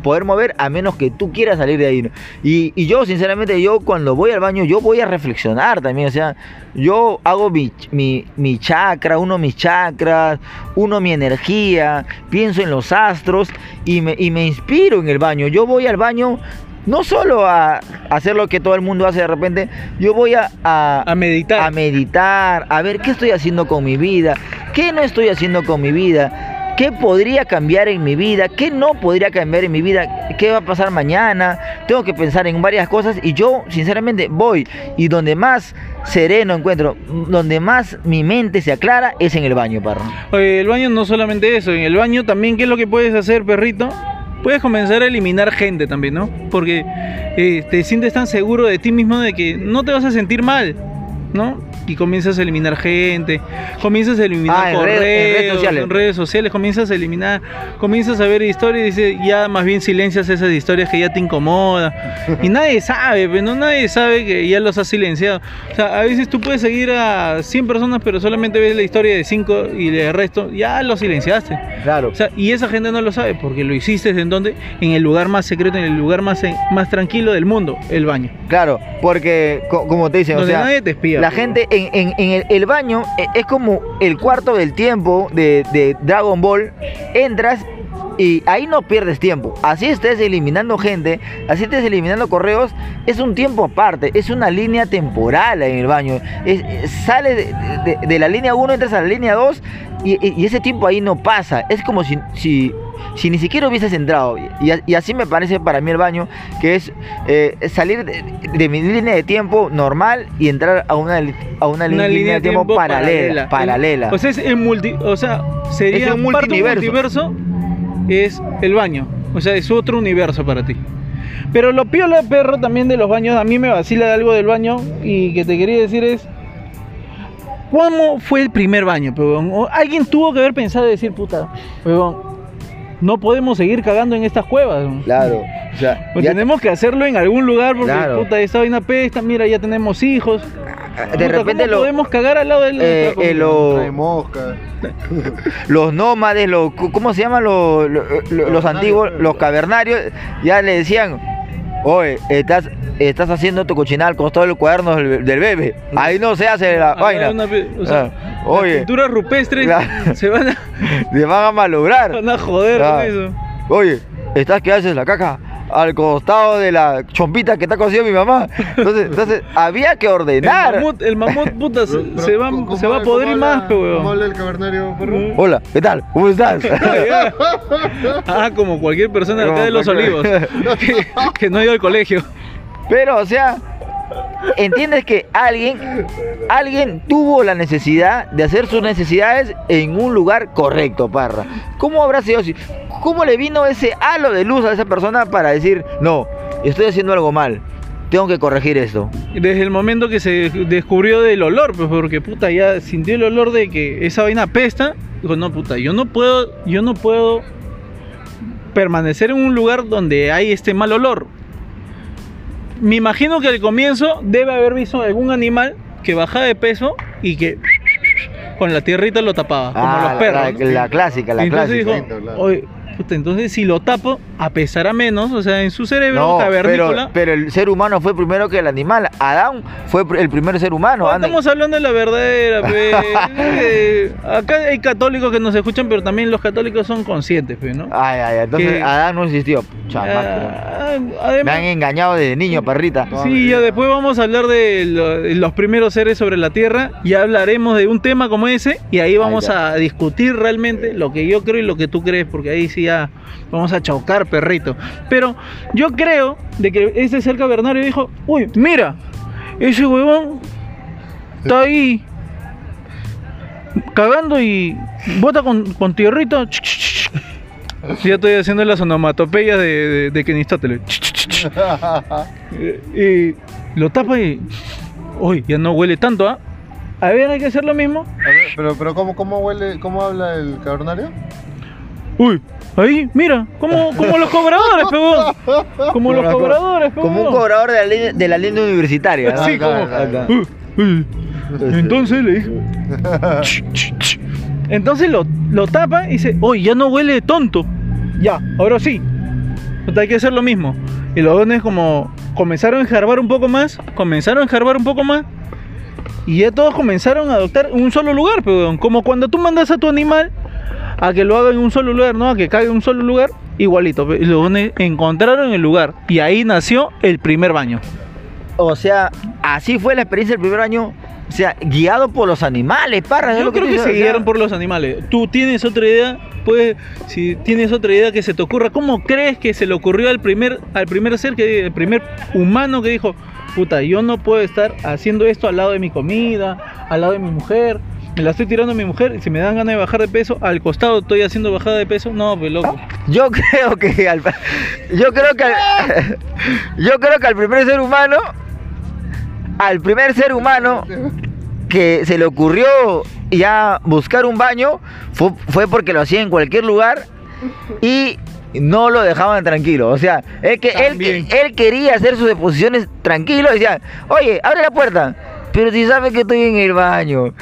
poder mover a menos que tú quieras salir de ahí. Y, y yo, sinceramente, yo cuando voy al baño, yo voy a reflexionar también. O sea, yo hago mi, mi, mi chakra, uno mis chakras, uno mi energía, pienso en los astros y me, y me inspiro en el baño. Yo voy al baño no solo a hacer lo que todo el mundo hace de repente, yo voy a, a, A meditar. a meditar, a ver qué estoy haciendo con mi vida, qué no estoy haciendo con mi vida, qué podría cambiar en mi vida, qué no podría cambiar en mi vida, qué va a pasar mañana. Tengo que pensar en varias cosas y yo sinceramente voy y donde más sereno encuentro, donde más mi mente se aclara es en el baño, perro. Oye, el baño no solamente eso, en el baño también, ¿qué es lo que puedes hacer, perrito? Puedes comenzar a eliminar gente también, ¿no? Porque eh, te sientes tan seguro de ti mismo de que no te vas a sentir mal, ¿no? Y comienzas a eliminar gente, comienzas a eliminar Ah, en red- correos, en redes sociales. en redes sociales, comienzas a eliminar, comienzas a ver historias y dices, ya más bien silencias esas historias que ya te incomodan. Y nadie sabe, pues, ¿no? Nadie sabe que ya los has silenciado. O sea, a veces tú puedes seguir a 100 personas, pero solamente ves la historia de 5 y de resto ya los silenciaste. Claro. O sea, y esa gente no lo sabe porque lo hiciste en donde? En el lugar más secreto, en el lugar más, más tranquilo del mundo, el baño. Claro, porque co- como te dicen, o sea, nadie te espía. La gente en, en- en el, el baño eh, es como el cuarto del tiempo de, de Dragon Ball. Entras y ahí no pierdes tiempo. Así estés eliminando gente, así estés eliminando correos, es un tiempo aparte, es una línea temporal en el baño. Es- es- sales de, de- de la línea 1, entras a la línea 2 y, y- y ese tiempo ahí no pasa. Es como si, si, si ni siquiera hubieses entrado. Y, y así me parece para mí el baño, que es eh, salir de, de mi línea de tiempo normal y entrar a una, a una, Una línea, de tiempo, paralela. paralela. El- o sea, es el multi, o sea, sería Es un multiverso. multiverso es el baño. O sea, es otro universo para ti. Pero lo piola perro también de los baños, a mí me vacila algo del baño y que te quería decir es ¿Cómo fue el primer baño, pebón? Alguien tuvo que haber pensado y decir, puta, pebón, no podemos seguir cagando en estas cuevas. ¿no? Claro. O sea, Pues ya- tenemos que hacerlo en algún lugar porque Claro. puta, esta vaina pesta, mira, ya tenemos hijos. de Puta, repente ¿cómo lo- podemos cagar al lado de eh, eh, lo- los nómades, los, ¿cómo se llaman los, los, los Los antiguos, los cavernarios? Ya le decían, oye, estás, estás haciendo tu cochinada al costado del cuaderno del, del bebé. Ahí no se hace la Ah, vaina. una pe- o sea, Ah, las oye, pinturas rupestres se van a, te van a malograr. van a joder Ah. con eso. Oye, ¿estás que haces la caca? Al costado de la chompita que está cociendo mi mamá. Entonces, entonces había que El ordenar. mamut, el mamut, puta, se, Pero- se va, ¿cómo- se va a habla- más, pe, ¿Cómo weón. habla el cavernario, perro? Hola, ¿qué tal? ¿Cómo estás? Ah, como cualquier persona de acá de los olivos que, que no ha ido al colegio. Pero, o sea, entiendes que alguien, alguien tuvo la necesidad de hacer sus necesidades en un lugar correcto, parra. ¿Cómo habrá sido así? ¿Cómo le vino ese halo de luz a esa persona para decir, no, estoy haciendo algo mal, tengo que corregir esto? Desde el momento que se descubrió del olor, pues porque puta ya sintió el olor de que esa vaina apesta, dijo, no puta, yo no puedo, yo no puedo permanecer en un lugar donde hay este mal olor. Me imagino que al comienzo debe haber visto algún animal que bajaba de peso y que con la tierrita lo tapaba, como Ah, los perros. la, ¿no? la clásica, la entonces clásica. dijo, Claro. "Oye, puta, entonces si lo tapo, apesará menos, o sea, en su cerebro No, pero, cavernícola. pero el ser humano fue primero que el animal. Adán fue el primer ser humano. No, estamos hablando de la verdadera, pe. Eh, Acá hay católicos que nos escuchan, pero también los católicos son conscientes, pe, ¿no? Ay, ay, entonces que- Adán no existió. Ah, Me además, han engañado desde niño, perrita. sí, ya después vamos a hablar de, lo- de los primeros seres sobre la Tierra. Ya hablaremos de un tema como ese y ahí vamos a discutir realmente lo que yo creo y lo que tú crees, porque ahí sí ya vamos a chocar, perrito. Pero yo creo de que ese ser cavernario dijo, uy, mira, ese huevón está ahí cagando y bota con, con tierrita. Ya estoy haciendo las onomatopeyas de, de, de Kenistóteles. y lo tapa y. Uy, ya no huele tanto, ¿ah? A ver, hay que hacer lo mismo. A ver, pero, pero ¿cómo, cómo huele, cómo habla el cavernario? Uy, ahí, mira, como, como los cobradores, pegón. Como los cobradores. Como un cobrador de la, línea- de la línea universitaria. ¿no? Sí, Acá, como. acá, acá. "Uh, uh". Entonces le dijo. Entonces lo, lo tapa y dice, oye, ya no huele tonto. Ya, ahora sí. Sea, hay que hacer lo mismo. Y los dones como comenzaron a enjarbar un poco más, comenzaron a enjarbar un poco más. Y ya todos comenzaron a adoptar un solo lugar, pero como cuando tú mandas a tu animal a que lo haga en un solo lugar, ¿no? A que caiga en un solo lugar, igualito. Y dones encontraron el lugar. Y ahí nació el primer baño. O sea, así fue la experiencia del primer año. O sea, guiado por los animales, parra. Yo lo creo que dices, se guiaron por los animales. ¿Tú tienes otra idea? Pues, si tienes otra idea que se te ocurra, ¿cómo crees que se le ocurrió al primer, al primer ser, que, el primer humano que dijo, puta, yo no puedo estar haciendo esto al lado de mi comida, al lado de mi mujer, la estoy tirando a mi mujer, y si me dan ganas de bajar de peso, al costado estoy haciendo bajada de peso? No, pues loco. Yo creo que al, yo creo que al, yo creo que al primer ser humano al primer ser humano que se le ocurrió ya buscar un baño fue, fue porque lo hacía en cualquier lugar y no lo dejaban tranquilo. O sea, él, que, él, él quería hacer sus deposiciones tranquilo. Decía, oye, abre la puerta. Pero si sabe que estoy en el baño.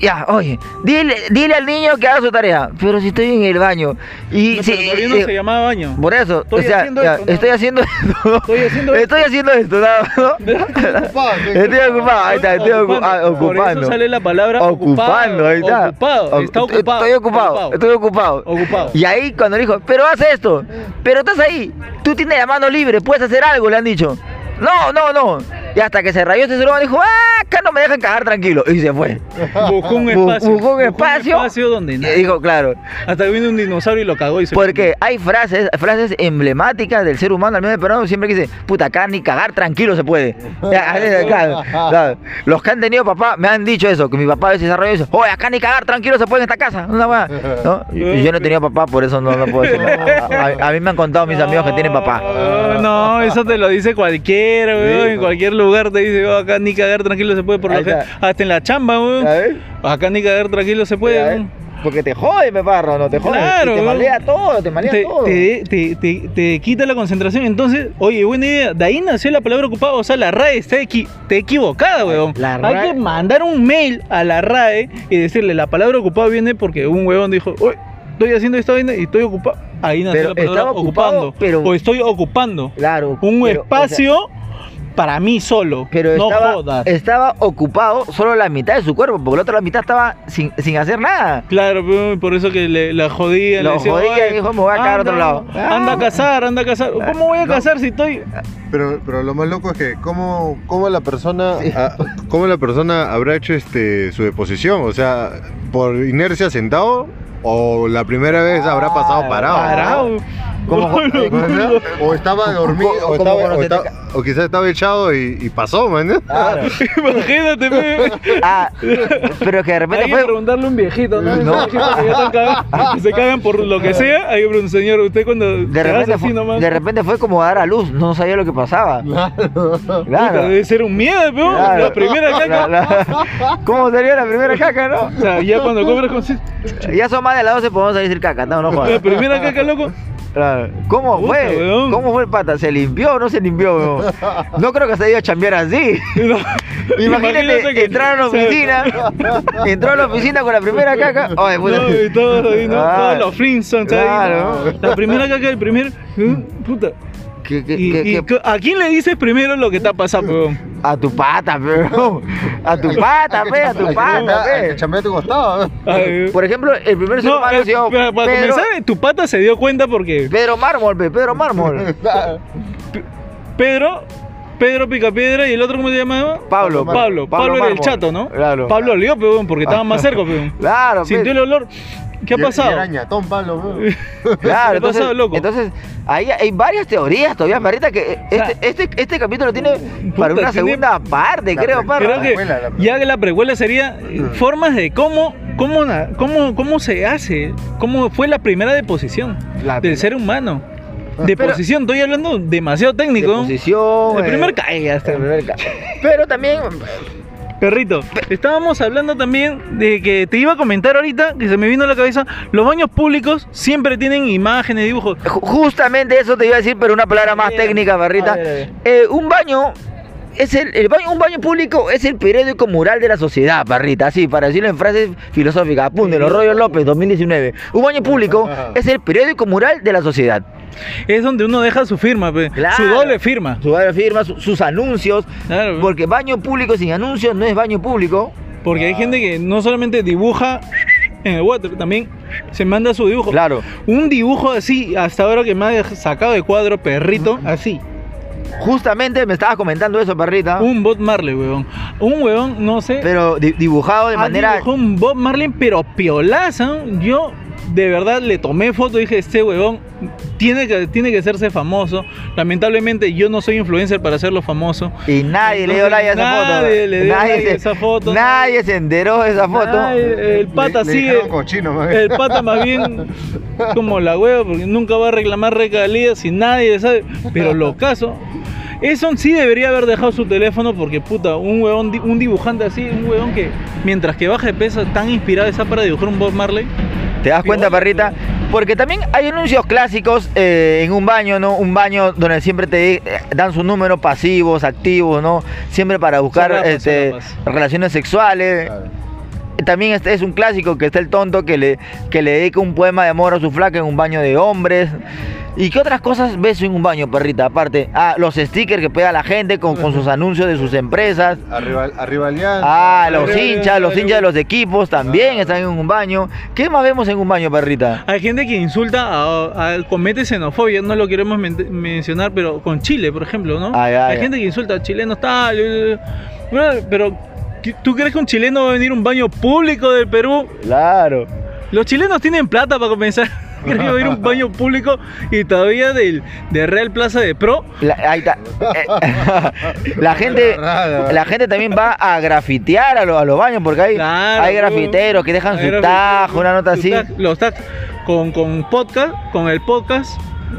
Ya, oye, dile, dile al niño que haga su tarea. Pero si estoy en el baño. Y No, si- pero no eh, se llamaba baño. por eso, Estoy o sea, haciendo ya, esto, ¿no? estoy haciendo esto. Estoy haciendo esto. Estoy haciendo esto, ¿no? Ocupado. Estoy ocupado, ahí está, estoy ocu- ah, Por ocupando. eso sale la palabra Ocupando, ahí está. Ocupado, está ocupado. Estoy ocupado, estoy ocupado. Ocupado. Y ahí cuando le dijo, pero haz esto, pero estás ahí, tú tienes la mano libre, puedes hacer algo, le han dicho. No, no, no. Y hasta que se rayó este humano dijo, ah, acá no me dejan cagar tranquilo. Y se fue. Buscó un espacio. buscó un espacio. donde Y nadie. dijo, claro, Hasta que vino un dinosaurio y lo cagó y se porque hay frases, frases emblemáticas del ser humano, al menos peruano, siempre que dice, puta, acá ni cagar tranquilo se puede. Claro, claro. Los que han tenido papá me han dicho eso, que mi papá a veces desarrolla eso, oye, acá ni cagar tranquilo se puede en esta casa. Una weá", ¿no? Y yo no he tenido papá, por eso no, no puedo decir. nada. A, a mí me han contado mis amigos que tienen papá. No, no, eso te lo dice cualquiera, weón. En cualquier lugar te dice, "Oh, acá ni cagar tranquilo se puede. Por que, está. hasta en la chamba, weón. Acá ni cagar tranquilo se puede, weón. Porque te jode, me parro, no te jode. Claro, Y te malea todo, te malea Te, todo. te, te, te- te quita la concentración. Entonces, oye, buena idea. De ahí nació la palabra ocupado. O sea, la RAE está, equi- está equivocada, weón. La Hay RAE que mandar un mail a la RAE y decirle, la palabra ocupado viene porque un huevón dijo, oye, estoy haciendo esta vaina y estoy ocupado. Ahí nació Pero la palabra ocupado, ocupando. pero- O estoy ocupando Claro. un pero, o sea, espacio para mí solo. Pero no estaba, jodas. estaba ocupado solo la mitad de su cuerpo, porque la otra mitad estaba sin, sin hacer nada. Claro, pero por eso que le, la jodía. Lo le decía, jodía y "Oye, dijo, "Me voy a cagar a otro anda, lado". Anda a cazar, anda a cazar. ¿Cómo voy a No. cazar si estoy.? Pero, pero lo más loco es que cómo, cómo la persona ah, cómo la persona habrá hecho este su deposición, o sea, por inercia sentado o la primera vez habrá pasado parado. Parado. ¿Cómo? ¿no? O estaba dormido, ¿Cómo o, estaba, o, estaba- o quizás estaba echado y, y pasó, man. Claro. Imagínate, pe. Ah, pero que de repente Hay que fue. preguntarle a un viejito, ¿no? No. Un viejito que cagados, que se cagan por lo que sea. Hay que preguntar, señor, usted cuando De repente, así fue, nomás. de repente fue como dar a luz, no sabía lo que pasaba. Puta, Claro. Debe ser un miedo, pe. Claro. La primera caca. La- la- ¿Cómo salió la primera caca, no? O sea, ya cuando cobras con. Ya son más de las 12, podemos decir caca, no, no La jodas. primera caca, loco. Claro. ¿Cómo Puta, fue? weón. ¿Cómo fue el pata? ¿Se limpió o no se limpió, weón? No creo que se iba a chambear así. No. Imagínate, que- entrar a la oficina, entró a la oficina con la primera caca. Puta. No, y todos ahí, ¿no? Claro. Todos los Flintstones ahí, Claro. La primera caca del primer. Puta. ¿Qué- qué- Y, qué- y qué- ¿A quién le dices primero lo que está pasando, weón? A tu pata, pero. A tu pata, pe, a tu pata, pe. chambea a tu costado. Por ejemplo, el primer ser No, humano eh, ha sido para, para Pedro, comenzar, tu pata se dio cuenta porque Pedro Mármol, pe, Pedro Mármol. Pedro, Pedro Picapiedra y el otro, ¿cómo se llamaba? Pablo. Pablo, Pablo, Pablo era el chato, ¿no? Claro. Pablo olió, peón, porque estaba más cerca, peón. Claro, pe. Sintió el olor. ¿Qué ha Y- y pasado? era ñatón, Pablo. Claro, ¿Qué ha entonces, pasado, loco? entonces ahí hay varias teorías todavía, Marita, que este, este, este capítulo tiene para una tiene- segunda parte, creo, parra. Creo que precuela, la ya que la precuela sería eh, formas de cómo ¿cómo, cómo, cómo se hace? ¿Cómo fue la primera deposición La del primera- ser humano? Pero- Deposición, estoy hablando demasiado técnico. Deposición. El eh, primer cae ya está. el primer ca- Pero también, Perrito, estábamos hablando también de que te iba a comentar ahorita, que se me vino a la cabeza, los baños públicos siempre tienen imágenes, dibujos. ju- justamente eso te iba a decir, pero una palabra más técnica, Barrita. Eh, un baño. Es el, el baño, un baño público es el periódico mural de la sociedad, Barrita, así, para decirlo en frases filosóficas. Apúntelo, Rollo López, 2019. Un baño público es el periódico mural de la sociedad. Es donde uno deja su firma, pe, Claro. su doble firma. Su firma, su- sus anuncios. Claro. Porque baño público sin anuncios no es baño público. Porque hay gente que no solamente dibuja en el water, también se manda su dibujo. Claro. Un dibujo así, hasta ahora que me ha sacado de cuadro, perrito, así. Justamente me estabas comentando eso, Barrita. Un Bob Marley, weón. Un weón, no sé. Pero di- dibujado de ha manera. dibujado un Bob Marley, pero piolaza. Yo de verdad le tomé foto y dije, este huevón tiene que, tiene que hacerse famoso. Lamentablemente yo no soy influencer para hacerlo famoso. Y nadie le dio like a esa foto. nadie le dio like a esa foto. Nadie se enteró de esa foto. Nadie- el pata Le- sigue. cochino. El pata más bien como la hueva, porque nunca va a reclamar regalías y nadie sabe. Pero lo caso. Eso sí debería haber dejado su teléfono porque puta, un huevón, un dibujante así, un huevón que mientras que baja de peso tan inspirado está para dibujar un Bob Marley. ¿Te das cuenta, Piola, Parrita? Porque también hay anuncios clásicos eh, en un baño, ¿no? Un baño donde siempre te eh, dan su número pasivos, activos, ¿no? Siempre para buscar este, relaciones sexuales. Claro. También este es un clásico que está el tonto que le, que le dedica un poema de amor a su flaca en un baño de hombres. ¿Y qué otras cosas ves en un baño, perrita? Aparte, ah, los stickers que pega la gente con, con sus anuncios de sus empresas. Arriba, arriba Alianza. Ah, los Arriba, hinchas, los hinchas de los equipos también Ah. están en un baño. ¿Qué más vemos en un baño, perrita? Hay gente que insulta, a, a- comete xenofobia, no lo queremos men- mencionar, pero con Chile, por ejemplo, ¿no? Ah, ya, Hay ya. gente que insulta a chilenos, tal, eh, pero ¿qué- ¿tú crees que un chileno va a venir a un baño público del Perú? Claro. Los chilenos tienen plata para comenzar. ¿Crees que va a ir a un baño público y todavía del, de Real Plaza de Pro? La, ahí está. Eh, la gente la gente también va a grafitear a, lo- a los baños porque hay, Claro, hay grafiteros que dejan su tajo, una nota su así. tag, los tags con, con podcast, con el podcast.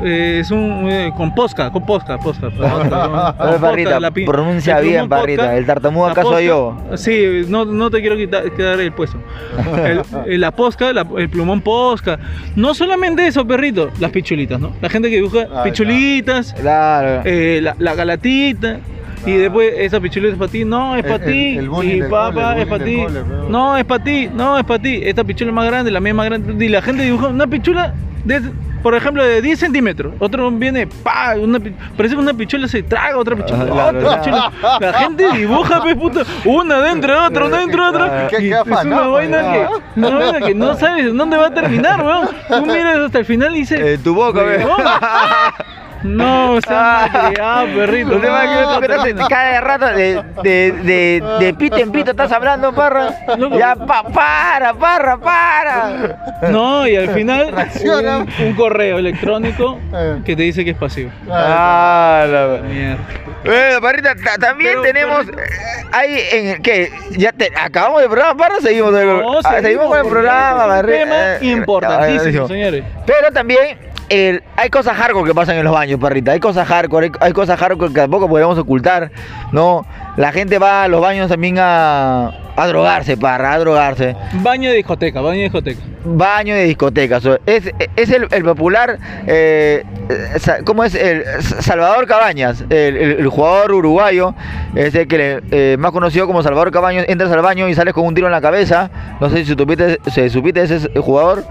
Eh, es un eh, con posca, con posca, posca. con ver, posca, Parrita, pi- pronuncia el bien, Parrita. posca, El tartamudo soy posca. yo. Sí, no, no te quiero quitar, quedar el puesto. El- el- la posca, la- el plumón posca. No solamente eso, perrito, las pichulitas, ¿no? La gente que dibuja Ah, pichulitas, Claro. eh, la, la galatita. Y después esa pichulita es para ti, no, es para ti. y el es para ti. No, es para ti, no, es para ti. Esta pichula es más grande, la mía es más grande. Y la gente dibuja una pichula, de, por ejemplo, de 10 centímetros. Otro viene, pa, una, parece que una pichula se traga otra pichula. Ah, otra claro. pichula. La gente dibuja, pues, puta, una dentro de otra, una dentro de otra. Y es una vaina, que, una vaina que no sabes dónde va a terminar, weón. Tú miras hasta el final y dices. En tu boca, ve. No, o sea, ah, perrito. No te que estás- cada rato de, de, de, de pito en pito estás hablando, parra. Ya, pa, para, parra, para. No, y al final un, un correo electrónico Eh. que te dice que es pasivo. Ah, la- Mierda. Bueno, Parrita, ta- también Pero, tenemos eh, ahí en que ya te, acabamos el programa, Parra, seguimos, No, Ah, seguimos con el programa, es un Parrita. tema Eh, importantísimo, señores. Pero también hay cosas hardcore que pasan en los baños, Parrita. Hay cosas hardcore, hay, hay cosas hardcore que tampoco podemos ocultar, ¿no? La gente va a los baños también a, a drogarse, Parra, a drogarse. Baño de discoteca, baño de discoteca. Baño de discotecas. o- Es, es el, el popular, eh, ¿cómo es? El Salvador Cabañas, el, jugador uruguayo, es el que eh, más conocido como Salvador Cabañas, entras al baño y sales con un tiro en la cabeza. No sé si supiste, si supiste ese jugador,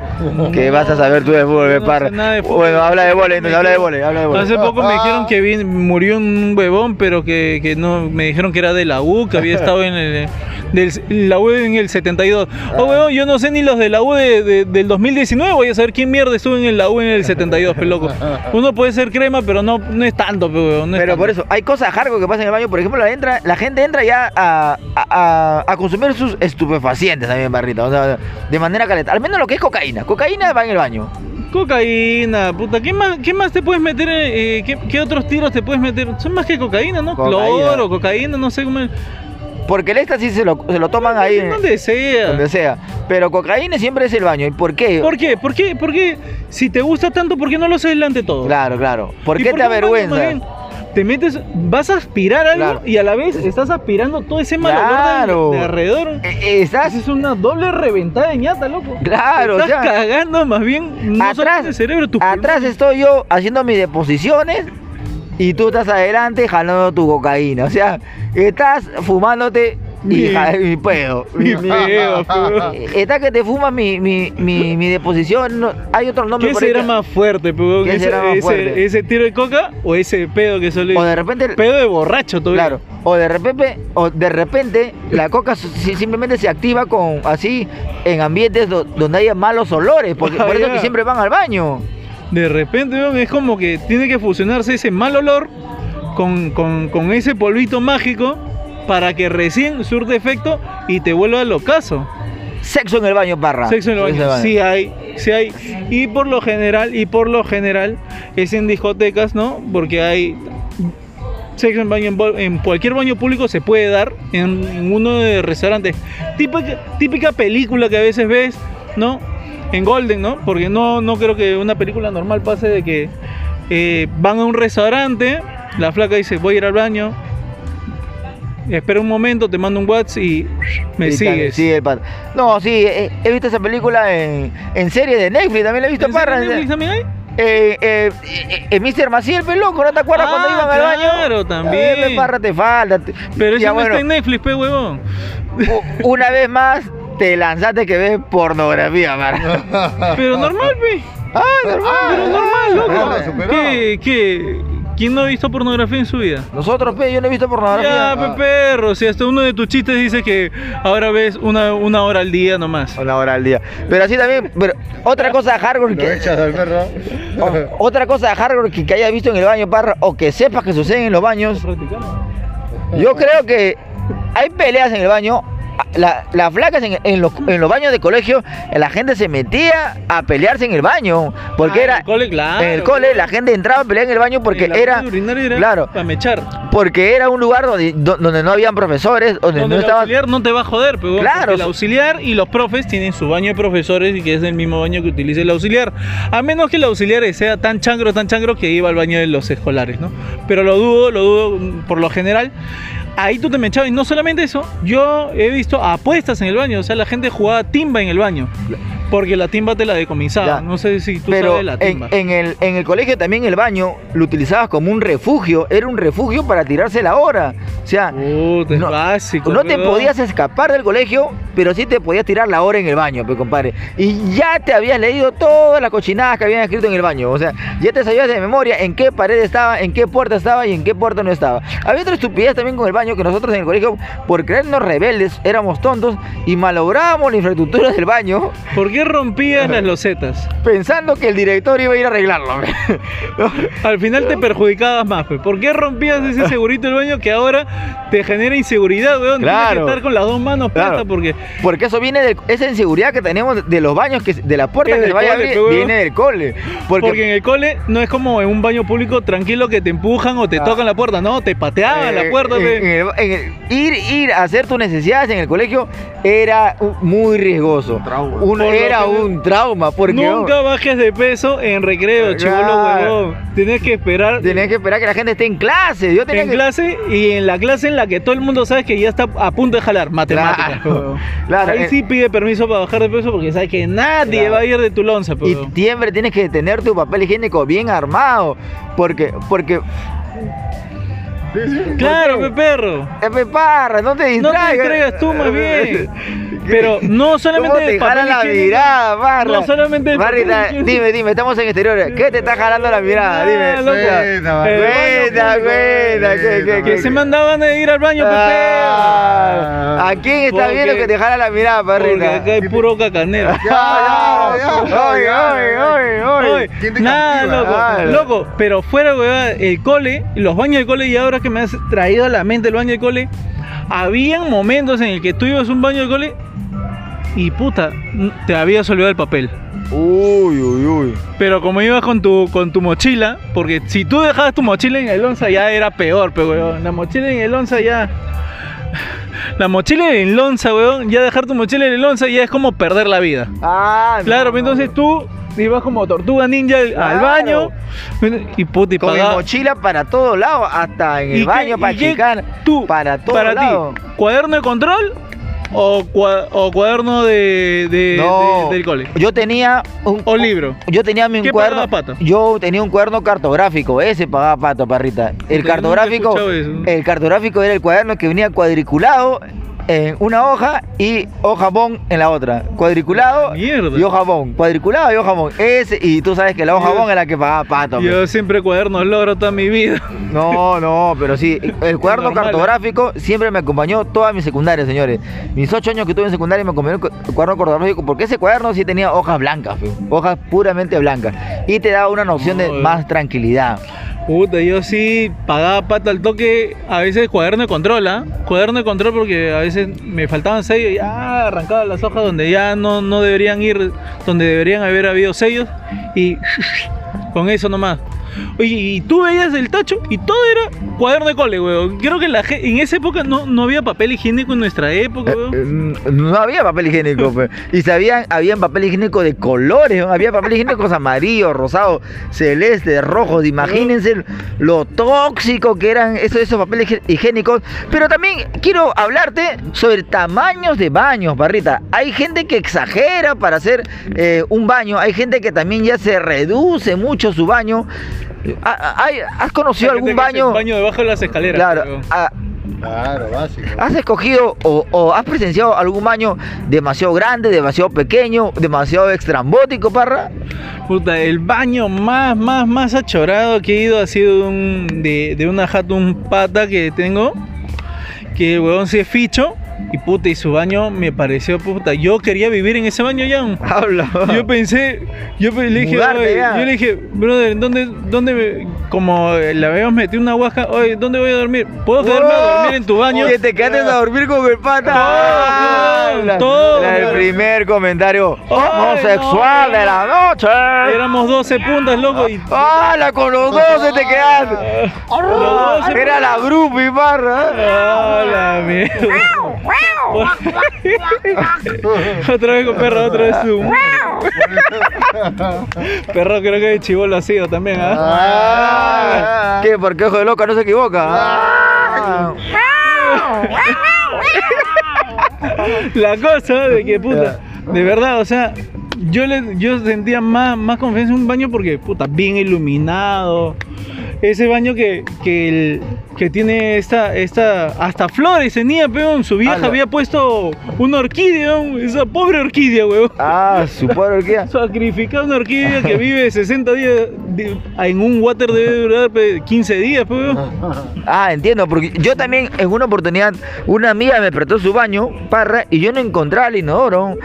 que vas a saber tú de fútbol, No nada de fútbol. Bueno, habla de vole, entonces habla de vole, habla de vole. Hace poco me dijeron que vi- murió un huevón, pero que, que no me dijeron que era de la U, que había estado en el, del, la U en el 72. Oh, huevón, yo no sé ni los de la U de- de- del 2019, voy a saber quién mierda estuvo en la U en el 72, pe loco. Uno puede ser crema, pero no, no es tanto, huevón. no es Pero tanto. por eso, hay cosas hardcore que pasan en el baño. Por ejemplo, la, entra, la gente entra ya a, a- a- a consumir sus estupefacientes también, Barrita. O sea, de manera caleta. Al menos lo que es cocaína. Cocaína va en el baño. Cocaína, puta, ¿qué más, qué más te puedes meter? eh, qué, qué otros tiros te puedes meter? Son más que cocaína, ¿no? Cocaína. Cloro, cocaína, no sé cómo. Porque el éxtasis se lo, se lo toman ahí, Donde sea. donde sea. Pero cocaína siempre es el baño. ¿Y por qué? ¿Por qué? ¿Por qué? ¿Por qué? Si te gusta tanto, ¿por qué no lo haces delante todo? Claro, claro. ¿Por ¿Y qué te un Te metes, vas a aspirar algo Claro. y a la vez estás aspirando todo ese mal olor de- Claro. de, alrededor. Eh, eh, Estás es una doble reventada de ñata, loco. Claro, Estás o sea, cagando más bien no atrás, el cerebro, tu atrás estoy yo haciendo mis deposiciones y tú estás adelante jalando tu cocaína. O sea, estás fumándote mi, Mi- ja- mi pedo. Mi miedo, pero- Eh, Está que te fumas mi, mi, mi, mi deposición. no- hay otro nombre ¿Qué por será más fuerte, peón? ¿Qué ¿Ese, será más ese- fuerte? ese tiro de coca o ese pedo que suele O de repente. Pedo de borracho todavía. Claro, o de repente, o de repente la coca simplemente se activa con así en ambientes do- donde haya malos olores, porque por eso Ah, que ya. siempre van al baño. De repente, weón, es como que tiene que fusionarse ese mal olor con, con- con ese polvito mágico para que recién surte efecto y te vuelva al ocaso. Sexo en el baño, parra. Sexo en el baño. Sí hay, sí hay. Y por lo general, y por lo general, es en discotecas, ¿no? Porque hay sexo en baño en, en cualquier baño público se puede dar en, en uno de restaurantes. Típica, típica película que a veces ves, ¿no? En Golden, ¿no? Porque no, no creo que una película normal pase de que eh, van a un restaurante, la flaca dice, voy a ir al baño. Espera un momento, te mando un WhatsApp y me Y sigues. sigue el pata. No, sí, he, he visto esa película en, en serie de Netflix, también la he visto, ¿En parra. Netflix también hay? Eh, eh, eh, eh, Mr. Maciel, loco, ¿no te acuerdas Ah, cuando iban al baño? claro, también. Eh, parra, te falta. te- Pero eso no bueno, está en Netflix, pe huevón. Una vez más, te lanzaste que ves pornografía, parra. Pero normal, pe. ah, normal. Pero normal, loco. superó, superó. ¿Qué, qué? ¿Quién no ha visto pornografía en su vida? Nosotros, pe, yo no he visto pornografía. Ya, pe perro. Si hasta uno de tus chistes dice que ahora ves una, una hora al día nomás. Una hora al día. Pero así también, pero otra cosa de hardcore que, echas al perro. o- otra cosa de hardcore que, que hayas visto en el baño, parra, o que sepas que sucede en los baños, yo creo que hay peleas en el baño. La- Las flacas en, en los, en los baños de colegio, la gente se metía a pelearse en el baño. Porque Ah, era. en el cole, claro, En el cole, claro. la gente entraba a pelear en el baño porque la era. era Claro. Para mechar. Porque era un lugar donde, do- donde no habían profesores, donde, Donde no el estaban. auxiliar no te va a joder, pero Claro. el auxiliar y los profes tienen su baño de profesores y que es el mismo baño que utiliza el auxiliar. A menos que el auxiliar sea tan changro, tan changro que iba al baño de los escolares, ¿no? Pero lo dudo, lo dudo mm, por lo general. Ahí tú te me echabas. Y no solamente eso, yo he visto apuestas en el baño, o sea, la gente jugaba timba en el baño, porque la timba te la decomisaba. No sé si tú Pero sabes la en, timba. en el, en el colegio también el baño lo utilizabas como un refugio, era un refugio para tirarse la hora. O sea, Puta, no- básico. no te podías escapar del colegio, pero sí te podías tirar la hora en el baño, pe compadre. Y ya te habías leído todas las cochinadas que habían escrito en el baño. O sea, ya te sabías de memoria en qué pared estaba, en qué puerta estaba y en qué puerta no estaba. Había otra estupidez también con el baño que nosotros en el colegio, por creernos rebeldes, éramos tontos y malográbamos la infraestructura del baño ¿Por qué rompías las losetas? pensando que el director iba a ir a arreglarlo. Al final te perjudicabas más, pe. ¿Por qué rompías ese segurito del baño que ahora te genera inseguridad, weón? Tienes Claro. que estar con las dos manos puestas Claro. porque Porque eso viene de esa inseguridad que tenemos de los baños, que de la puerta que del se vaya a cole, abrir, pe, huevón. viene del cole. Porque, Porque, en el cole no es como en un baño público tranquilo que te empujan o te Ah. tocan la puerta, no, te pateaban eh, la puerta. en- el- en el- ir, ir a hacer tus necesidades en el colegio era uh, muy riesgoso. trauma. Un- Por lo era un trauma. Porque Nunca bajes de peso en recreo, chivolo huevón. Tienes que esperar Tenías que esperar que la gente esté en clase. Yo tenía en que. clase y en la clase en la que todo el mundo sabe que ya está a punto de jalar, matemáticas. Claro, Ahí eh. sí pide permiso para bajar de peso porque sabe que nadie Claro. va a ir de tu lonza. Y siempre tienes que tener tu papel higiénico bien armado. Porque, porque, Claro, pe perro. Epe, parra, no te No te distraigas. distraigas tú más bien. Pero no solamente ¿Cómo te jala la mirada, barra? No solamente Barrita, dime, dime, estamos en exteriores. ¿Qué te está jalando la mirada? Ah, Dime. Cuenta, Cuenta, cuenta, que, se mandaban de ir al baño, pe Ah, ¿A quién está Porque- viendo que te jala la mirada, perrita? acá hay puro cacanero. Ya, ya, ya, Oye, ya. oye, oye, Oye, ¿Quién te nada, loco, Claro. loco, pero fuera, weón, el cole, los baños del cole, y ahora que me has traído a la mente el baño del cole, habían momentos en el que tú ibas a un baño del cole y puta, te habías olvidado el papel. Uy, uy, uy. Pero como ibas con tu, con tu mochila, porque si tú dejabas tu mochila en el onza ya era peor, pero weón, la mochila en el onza ya... La mochila en lonza, weón, ya dejar tu mochila en lonza ya es como perder la vida. Ah, Claro, no, entonces tú ibas como tortuga ninja al- baño y puta y Con mi mochila para todos lados, hasta en ¿Y el qué- baño, para chicar. tú, para todos para ti, cuaderno de control o, cua- o cuaderno de, de- No, de- del cole yo tenía un, o libro. Yo tenía mi ¿Qué cuaderno. Pato? Yo tenía un cuaderno cartográfico, ese pagaba pato, parrita. El cartográfico, el cartográfico era el cuaderno que venía cuadriculado en una hoja y hoja bond en la otra. Cuadriculado Mierda. y hoja bond. Cuadriculado y hoja bond. Ese, y tú sabes que la hoja Yo- bond es la que pagaba pato. pues. Yo siempre cuadernos logro toda mi vida. No, no, pero sí, el cuaderno Normal, ¿eh? cartográfico siempre me acompañó toda mi secundaria, señores. Mis ocho años que tuve en secundaria me acompañó el cu- el cuaderno cartográfico porque ese cuaderno sí tenía hojas blancas, fe, hojas puramente blancas. Y te daba una noción de más tranquilidad. Puta, yo sí pagaba pata al toque, a veces cuaderno de control, ¿ah? Cuaderno de control porque a veces me faltaban sellos y ya arrancaba las hojas donde ya no, no deberían ir, donde deberían haber habido sellos y con eso nomás. Oye, y tú veías el tacho y todo era cuaderno de cole, weón. Creo que la, en esa época no, no había papel higiénico en nuestra época, Eh, weón. eh, No había papel higiénico, fe. y sabían, había papel higiénico de colores, había papel higiénico amarillos, rosados, celestes, rojos. Imagínense lo tóxico que eran esos, esos papeles higi- higiénicos. Pero también quiero hablarte sobre tamaños de baños, Barrita. Hay gente que exagera para hacer eh, un baño, hay gente que también ya se reduce mucho su baño. Ah, ah, hay- ¿Has conocido algún baño? baño debajo de las escaleras. Claro, ah, Claro, básico. ¿Has escogido o, o has presenciado algún baño demasiado grande, demasiado pequeño, demasiado extrambótico, parra? Puta, el baño más, más, más achorado que he ido ha sido un, de, de una jato, un pata que tengo, que el huevón se es ficho, y puta, y su baño me pareció puta. Yo quería vivir en ese baño ya. Habla. Yo pensé, yo le dije, yo le dije, brother, ¿dónde, dónde me- como le habíamos metido una guaja, oye, ¿dónde voy a dormir? ¿Puedo quedarme a dormir en tu baño? Que te quedaste a dormir con el pata. Todo, Era el primer comentario homosexual no. de la noche. Éramos 12 puntas, loco, y... ¡Hala! Con los dos se te quedaste. Los 12 Era la grupi, parra. Ah, la mierda. Otra vez con perro, otra vez un. perro creo que de chivolo ha sido también, ¿ah? Ah, ¿Qué? Porque ojo de loca no se equivoca. Ah. La cosa de que puta, de verdad, o sea, yo le, yo sentía más, más confianza en un baño porque puta, bien iluminado. Ese baño que, que, el- que tiene esta, esta, hasta flores tenía, peón. Su vieja Ala. había puesto una orquídea, weón, esa pobre orquídea, weón. Ah, su pobre orquídea. Sacrificar una orquídea que vive 60 días de- en un water debe durar pe, 15 días, weón. Ah, entiendo, porque yo también en una oportunidad, una amiga me prestó su baño, parra, y yo no encontré el inodoro.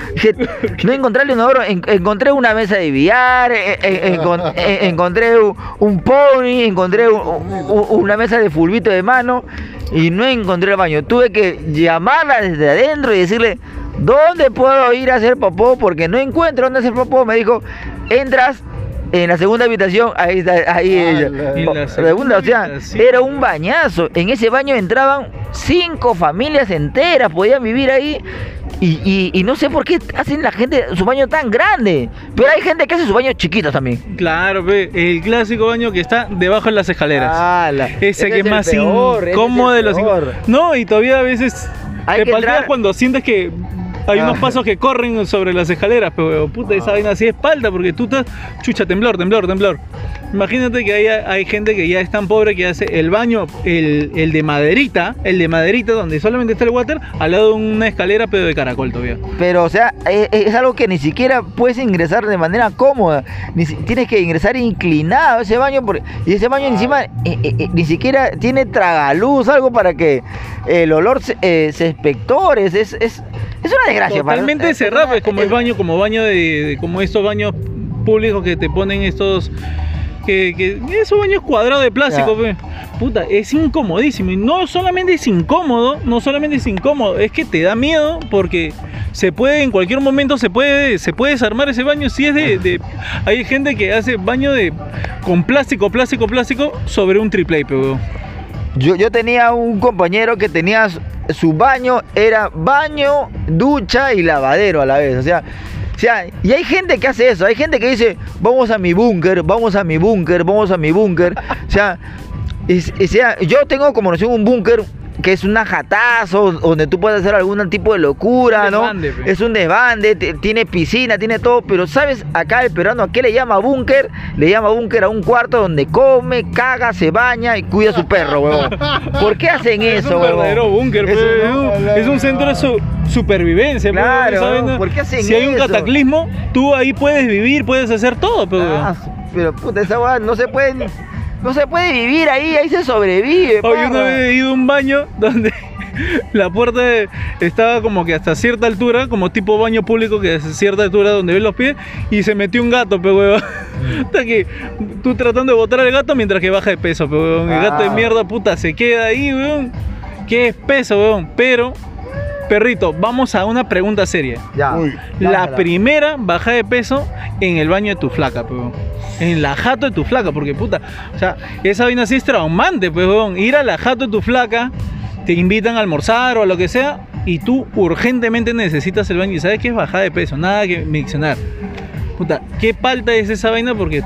No encontré el inodoro, en- encontré una mesa de billar, encon- encontré un, un pony, encontré un- un- una mesa de fulbito de mano, y no encontré el baño. Tuve que llamarla desde adentro y decirle, ¿dónde puedo ir a hacer popó? Porque no encuentro dónde hacer popó. Me dijo, entras en la segunda habitación, ahí está, ahí Ah, ella. la- la La segunda, o sea, era un bañazo. En ese baño entraban cinco familias enteras, podían vivir ahí. Y, y- y no sé por qué hacen la gente su baño tan grande. Pero hay gente que hace sus baños chiquitos también. Claro, pe, el clásico baño que está debajo de las escaleras. ¡Hala! Ese que es más peor, ese es incómodo el de los. No, y todavía a veces Hay te palteas entrar- cuando sientes que hay unos Ah. pasos que corren sobre las escaleras, pero puta, esa vaina así de espalda, porque tú estás, chucha, temblor, temblor, temblor. Imagínate que hay, hay gente que ya es tan pobre que hace el baño, el, el de maderita, el de maderita donde solamente está el water, al lado de una escalera, pero de caracol todavía. Pero, o sea, es, es algo que ni siquiera puedes ingresar de manera cómoda. Ni tienes que ingresar inclinado a ese baño. por- y ese baño encima eh, eh, eh, ni siquiera tiene tragaluz, algo para que el olor se, eh, se espectore. Es, es, es una para- Totalmente es cerrado, una- es como el baño, como baño de, de- como estos baños públicos que te ponen estos que, que esos baños cuadrados de plástico, puta, es incomodísimo. Y no solamente es incómodo, no solamente es incómodo, es que te da miedo porque se puede en cualquier momento se puede se puede desarmar ese baño si es de, de- hay gente que hace baño de con plástico, plástico, plástico sobre un triple, pero Yo, yo tenía un compañero que tenía su baño era baño, ducha y lavadero a la vez. O sea, o sea, y hay gente que hace eso. Hay gente que dice, vamos a mi búnker, vamos a mi búnker, vamos a mi búnker. O sea, y, y sea, yo tengo como noción un búnker que es un jatazo donde tú puedes hacer algún tipo de locura, Un ¿no? desbande, pe. Es un desbande, tiene piscina, tiene todo, pero ¿sabes acá el peruano a qué le llama búnker? Le llama búnker a un cuarto donde come, caga, se baña y cuida a su perro, huevón. ¿Por qué hacen Es eso, un huevón? búnker, pues, no, es un- es un centro de su- supervivencia. pues, Claro, esa vaina. ¿por qué hacen Si hay un cataclismo, tú ahí puedes vivir, puedes hacer todo. pues, Ah, pero puta, esa no se puede, no se puede vivir ahí, ahí se sobrevive. Hoy una vez he ido a un baño donde la puerta estaba como que hasta cierta altura, como tipo baño público que es cierta altura donde ven los pies, y se metió un gato, pe huevón. Hasta que tú tratando de botar al gato mientras que baja de peso, pe huevón. El gato de Ah. mierda, puta, se queda ahí, weón. Qué espeso, weón. Pero, perrito, vamos a una pregunta seria. Ya. Uy. La primera baja de peso en el baño de tu flaca, peón. En la jato de tu flaca, porque puta, o sea, esa vaina sí es traumante, pues, weón. Ir a la jato de tu flaca, te invitan a almorzar o a lo que sea, y tú urgentemente necesitas el baño y sabes que es bajada de peso, nada que mencionar. Puta, qué palta es esa vaina porque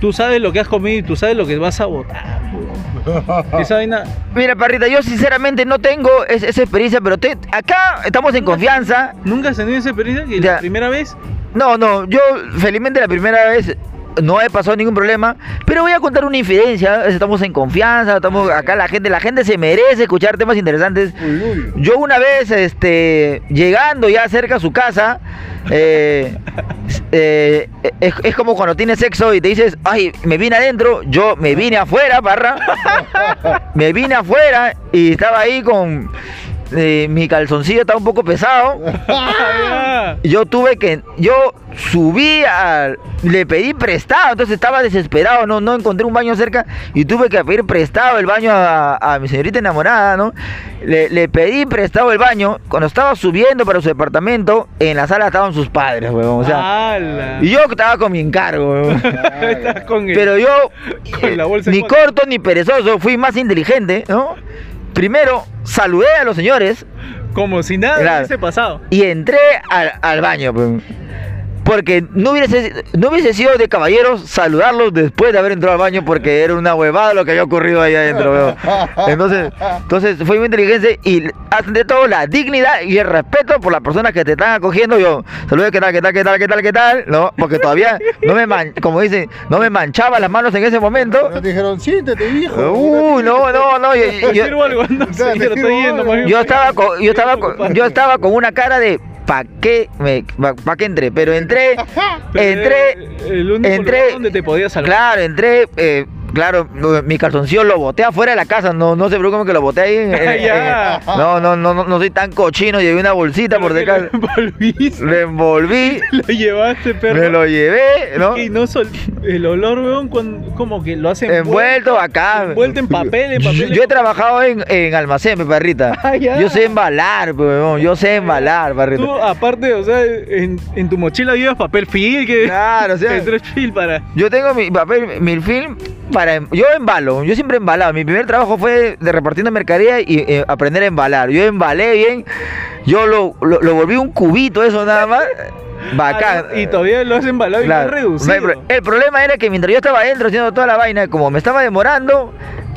tú sabes lo que has comido y tú sabes lo que vas a botar, weón. Esa vaina. Mira, parrita, yo sinceramente no tengo es- esa experiencia, pero te- acá estamos en confianza. ¿Nunca has tenido esa experiencia que Ya. la primera vez? No, no, yo felizmente la primera vez no he pasado ningún problema, pero voy a contar una infidencia. Estamos en confianza, estamos acá la gente, la gente se merece escuchar temas interesantes. Yo una vez, este, llegando ya cerca a su casa, eh, eh, es, es como cuando tienes sexo y te dices, ay, me vine adentro, yo me vine afuera, barra, me vine afuera y estaba ahí con eh, mi calzoncillo estaba un poco pesado. Yo tuve que, yo subí al, le pedí prestado, entonces estaba desesperado, no, no encontré un baño cerca y tuve que pedir prestado el baño a, a mi señorita enamorada, ¿no? Le, le pedí prestado el baño, cuando estaba subiendo para su departamento, en la sala estaban sus padres, huevón, o sea, ala. y yo estaba con mi encargo, con el- Pero yo, Con la bolsa ni corto ni perezoso, fui más inteligente, ¿no? Primero, saludé a los señores Como si nada Claro. hubiese pasado. y entré al, al baño. Porque no hubiese, no hubiese sido de caballeros saludarlos después de haber entrado al baño porque era una huevada lo que había ocurrido ahí adentro. weón. Entonces, entonces fue mi inteligencia y ante todo la dignidad y el respeto por las personas que te están acogiendo. Yo, saludos, ¿qué tal, qué tal, qué tal, qué tal, qué tal? No, porque todavía no me, man- como dicen, no me manchaba las manos en ese momento. Te dijeron, siéntate, viejo. Uy, no, no, no. yo- ¿Te yo- estaba con, yo estaba con, yo estaba con una cara de ¿pa qué me pa, pa' qué entré? Pero entré, entré, el único entré, lugar donde te podías salvar. claro, entré, eh, claro, mi calzoncillo lo boté afuera de la casa, no, no se preocupen que lo boté ahí. en- en- no, no, no, no, no soy tan cochino, llevé una bolsita por detrás, lo envolviste, lo envolví, lo llevaste, perro. me lo llevé, ¿no? Y no sol... el olor, weón, cuando- como que lo hacen Envuelto acá. Envuelto en papel, en Yo, papel. yo he trabajado en, en almacén, mi perrita. Ah. Yo sé embalar, pues, huevón, yo sé embalar, perrita. Tú, aparte, o sea, en, en tu mochila llevas papel film, que Claro, o sea, para... Yo tengo mi papel, mi film para... em- Yo embalo, yo siempre he embalado. Mi primer trabajo fue de repartiendo mercadería y eh, aprender a embalar. Yo embalé bien, yo lo, lo, lo volví un cubito, eso nada más. Bacán. Ah, no, y todavía lo has embalado y lo has reducido. el problema era que mientras yo estaba adentro haciendo toda la vaina, como me estaba demorando,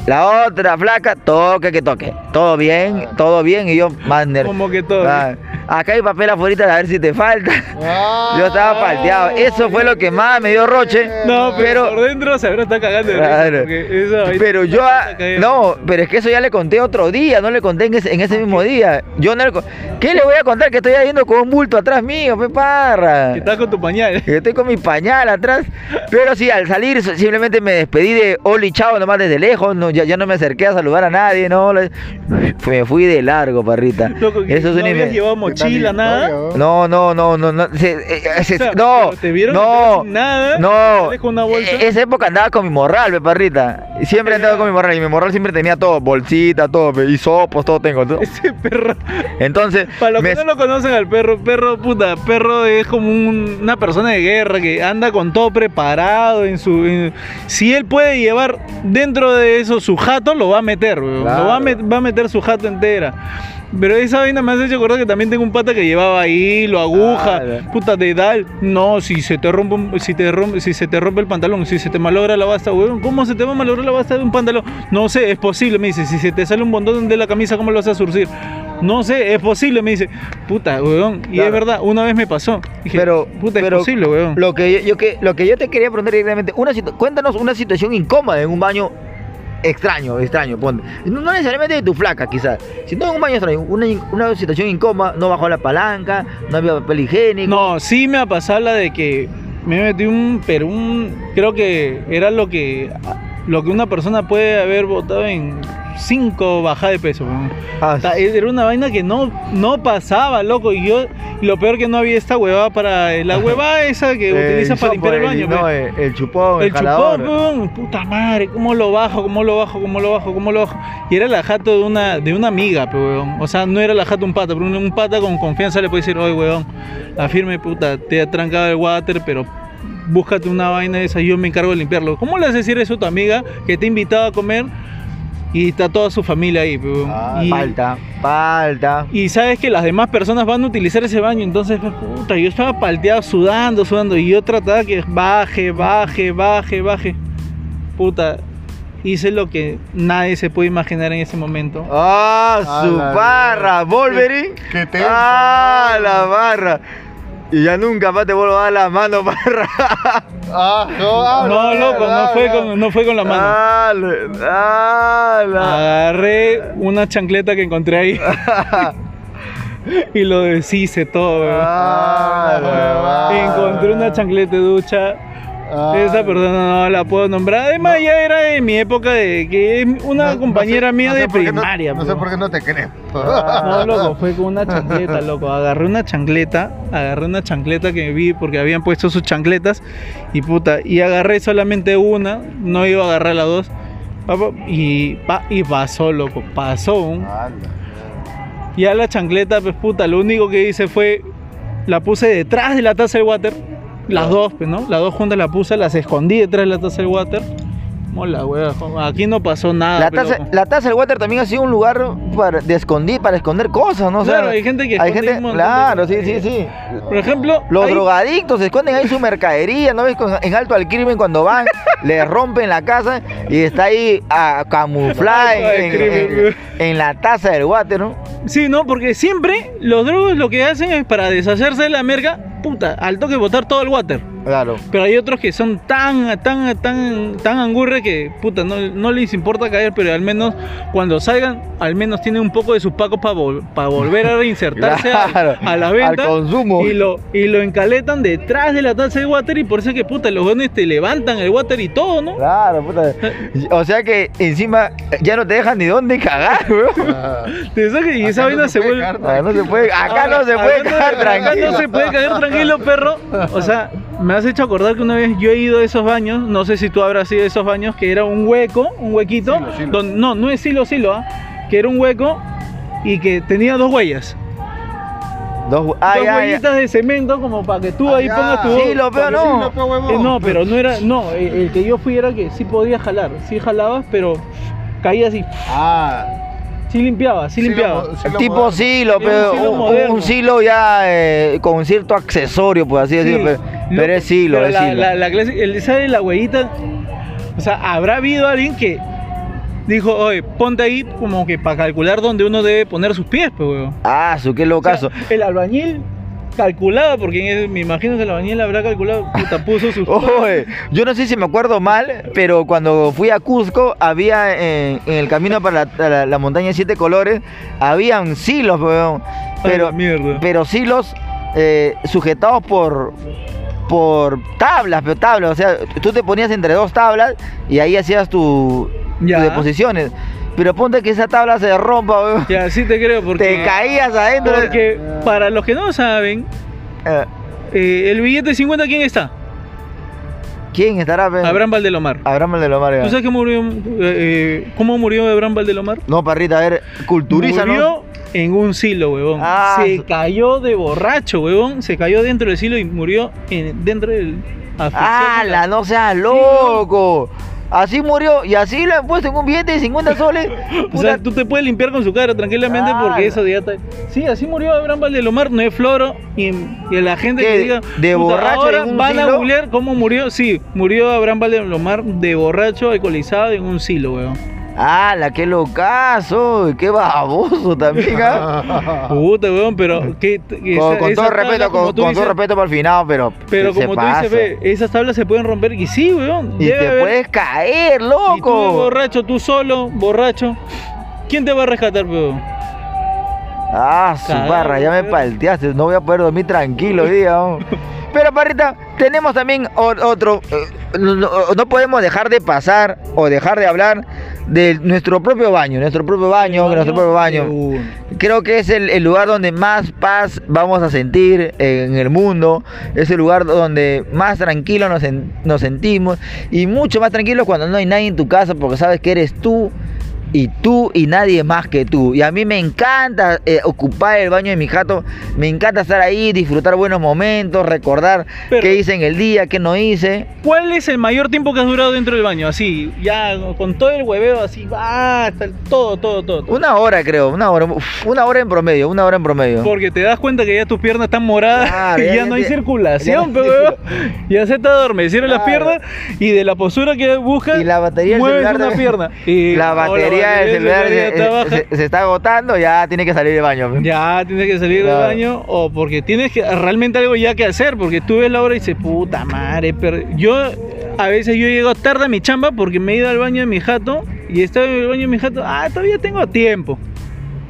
la otra flaca, toque que toque. Todo bien, todo bien. Y yo, más ner- Como que todo Ah, acá hay papel afuera a ver si te falta. Ah. Yo estaba palteado. Eso fue lo que más me dio roche. No, pero, pero- por dentro se está cagando de Claro. Pero yo, ah, no, pero es que eso ya le conté otro día, no le conté en ese, en ese mismo día. Yo no le ¿Qué le voy a contar? Que estoy yendo con un bulto atrás mío, pe parra. Que estás con tu pañal. Que estoy con mi pañal atrás. Pero sí, al salir simplemente me despedí de Oli Chao nomás desde lejos. No, ya, ya no me acerqué a saludar a nadie, no. le- Me fui de largo, parrita. Loco, Eso es no habías llevado mochila. nada. No, no, no, no, no. se- eh, eh, se- O sea, no, te vieron no, sin nada, no. una bolsa. Eh, Esa época andaba con mi morral, pe, parrita. Y Siempre andaba con mi morral. Y mi morral siempre tenía todo, bolsita, todo, pe, hisopos, todo tengo. todo. Ese perro. Entonces, Para los me- que no lo conocen al perro, perro, puta, perro es como un- una persona de guerra que anda con todo preparado en su... en- si él puede llevar dentro de eso su jato, lo va a meter, weón. Claro. Lo va a, met- va a meter su jato entera. Pero esa vaina me has hecho acordar que también tengo un pata que llevaba hilo, aguja, Ah, puta de dal. No, si se te rompe si te rompe, si se te rompe el pantalón, si se te malogra la basta, weón, ¿cómo se te va a malograr la basta de un pantalón? No sé, es posible, me dice, si se te sale un bondón de la camisa, ¿cómo lo vas a surcir? No sé, es posible, me dice. Puta, weón. Y Claro. es verdad, una vez me pasó. Dije, pero, puta, pero es posible, weón. Lo que yo, yo que, lo que yo te quería preguntar directamente, una cuéntanos una situación incómoda en un baño extraño, extraño, ponte. No, necesariamente de tu flaca, quizás, sino un baño extraño, una, una situación incómoda, no bajó la palanca, no había papel higiénico. No, sí me ha pasado la de que me metí un, pero un, creo que era lo que, lo que una persona puede haber votado en cinco bajadas de peso. Ah, Era una vaina que no, no pasaba, loco. Y yo, lo peor que no había esta huevada para, la huevada esa que utilizas para limpiar el baño. No, el, el chupón, el, El jalador. chupón, puta madre, ¿cómo lo bajo? ¿Cómo lo bajo? ¿Cómo lo bajo? ¿Cómo lo bajo? Y era la jato de una, de una amiga, pe, weón. O sea, no era la jato un pata, pero un, pata con confianza le puede decir, oye, weón, la firme, puta, te ha trancado el water, pero búscate una vaina de esa, yo me encargo de limpiarlo. ¿Cómo le a decir eso a tu amiga que te ha invitado a comer y está toda su familia ahí? Ah, y, Falta, falta. y sabes que las demás personas van a utilizar ese baño, entonces, puta, yo estaba palteado, sudando, sudando, y yo trataba que baje, baje, baje, baje. Puta, hice lo que nadie se puede imaginar en ese momento. Ah, su barra. Wolverine. Qué tenso. Ah, la barra. Y ya nunca más te vuelvo a dar la mano, barra. Ah, no, habla, No, loco, no fue con, no fue con la mano. Dale, dale. Agarré una chancleta que encontré ahí y lo deshice todo. weón. Ah, la Encontré una chancleta de ducha. Ah. Esa persona no la puedo nombrar. Además, ya era de mi época de que es una No- no compañera sé- mía sé de primaria. No, sé por qué no te creo. No, loco, fue con una chancleta, loco. Agarré una chancleta, agarré una chancleta que vi porque habían puesto sus chancletas y puta, y agarré solamente una, no iba a agarrar las dos. Y, pa- y pasó, loco, pasó. Anda. Ya la chancleta, pues puta, lo único que hice fue la puse detrás de la taza del water. Las dos, ¿no? Las dos juntas la puse, las escondí detrás de la taza del water. Mola, wea. Aquí no pasó nada. La pero- taza, la taza del water también ha sido un lugar para, de esconder, para esconder cosas, ¿no? O sea, Claro, hay gente que hay esconde gente, un montón de claro, sí, sí, sí. Por ejemplo, Los hay- drogadictos esconden ahí su mercadería, ¿no ves? En alto al crimen cuando van, les rompen la casa y está ahí a camuflar en, crimen, en- en la taza del water, ¿no? Sí, ¿no? Porque siempre los drogos lo que hacen es para deshacerse de la merca, puta, al toque botar todo el water. Claro. Pero hay otros que son tan, tan, tan, tan angurre que, puta, no, no les importa caer, pero al menos cuando salgan, al menos tienen un poco de sus pacos para volver a reinsertarse a- Claro, a, la venta. al consumo. Y lo, y lo encaletan detrás de la taza de water y por eso es que, puta, los jóvenes te levantan el water y todo, ¿no? Claro, puta. O sea que encima ya no te dejan ni dónde cagar, weón. Ah, Te y esa Acá no vaina se se vuelve... cagar no se puede, acá no se puede de- cagar Acá tranquilo. no se puede caer tranquilo, perro. O sea, me has hecho acordar que una vez yo he ido a esos baños, no sé si tú habrás ido a esos baños, que era un hueco, un huequito. Silo, silo. donde- no, no es silo, silo, ¿ah? que era un hueco y que tenía dos huellas. Dos, ah, dos ya, ya. huellitas de cemento como para que tú Ah, ahí ya. pongas tu... Sí, lo no. Sí, huevón. Eh, no, pero no era, no, el, el que yo fui era que sí podía jalar, sí jalabas, pero caía así, Ah, sí limpiaba, sí sí lo limpiaba. mo- sí lo Tipo moderno. silo, pero silo un, silo ya eh, con cierto accesorio, pues así Sí, decirlo. Pero, lo- pero es silo, pero es la, silo. La, la clase, el ¿sabe la huellita? O sea, habrá habido alguien que dijo, oye, ponte ahí como que para calcular dónde uno debe poner sus pies, pues, weón. Ah, su qué O sea, locazo. el albañil calculaba, porque me imagino que el albañil habrá calculado, puta, puso sus Oye, yo no sé si me acuerdo mal, pero cuando fui a Cusco, había en, en el camino para la, la- la montaña de siete colores, habían silos, weón. Pero, Ay, pero silos eh, sujetados por por tablas, pero tablas, o sea, tú te ponías entre dos tablas y ahí hacías tu, tus deposiciones. Pero ponte que esa tabla se rompa, weón. Ya, sí te creo, porque. Te caías adentro. Porque para los que no saben, Eh, eh, el billete de 50, ¿quién está? ¿Quién estará? Abraham Valdelomar. Abraham el de los Mares. ¿Tú sabes cómo murió, eh, cómo murió Abraham Valdelomar? No, parrita, a ver, culturiza, murió en un silo, huevón. Ah, se cayó de borracho, huevón. Se cayó dentro del silo y murió en- dentro del. ¡Hala, no seas loco! Así murió y así lo han puesto en un billete de 50 soles. O sea, tú te puedes limpiar con su cara tranquilamente porque eso ya está. Sí, así murió Abraham Valdelomar, no es floro. Y, y la gente que diga. ¿De "Puta, borracho ahora en un van a silo?" googlear cómo murió. Sí, murió Abraham Valdelomar de borracho, alcoholizado en un silo, weón. ¡Hala, qué locazo! ¡Qué baboso también! ¿ah? Puta, weón, pero. que- que con, esa- con esa todo tabla, respeto, con, todo respeto para el final, pero. Pero se como tú pasa. dices, ve, esas tablas se pueden romper. Y sí, weón. Y te haber- puedes caer, Y tú loco. borracho, tú solo, borracho. ¿Quién te va a rescatar, weón? Ah, su barra, ya me weón. palteaste. No voy a poder dormir tranquilo hoy día. ¿no? Pero, parrita, tenemos también otro. eh, no podemos dejar de pasar o dejar de hablar de nuestro propio baño. Nuestro propio baño, nuestro propio baño. Creo que es el, el lugar donde más paz vamos a sentir en el mundo. Es el lugar donde más tranquilo nos, nos sentimos. Y mucho más tranquilo cuando no hay nadie en tu casa porque sabes que eres tú. Y tú y nadie más que tú. Y a mí me encanta eh, ocupar el baño de mi jato. Me encanta estar ahí, disfrutar buenos momentos, recordar Pero- qué hice en el día, qué no hice. ¿Cuál es el mayor tiempo que has durado dentro del baño? Así, ya con todo el hueveo, así, va, hasta el- todo, todo, todo. todo. Una hora creo, una hora, uf, una hora en promedio, una hora en promedio. Porque te das cuenta que ya tus piernas están moradas Claro, y ya- no hay te- circulación, ya no. Ya se te adormecieron las Claro. piernas y de la postura que buscas, Y la batería mueves celular una pierna. Y, la o celular ya se, está baja. se- está agotando, ya tiene que salir del baño. Ya tienes que salir Claro. del baño o porque tienes que realmente algo ya que hacer, porque tú ves la hora y dices, puta madre, pero yo a veces yo llego tarde a mi chamba porque me he ido al baño de mi jato y estaba en el baño de mi jato, ah, todavía tengo tiempo.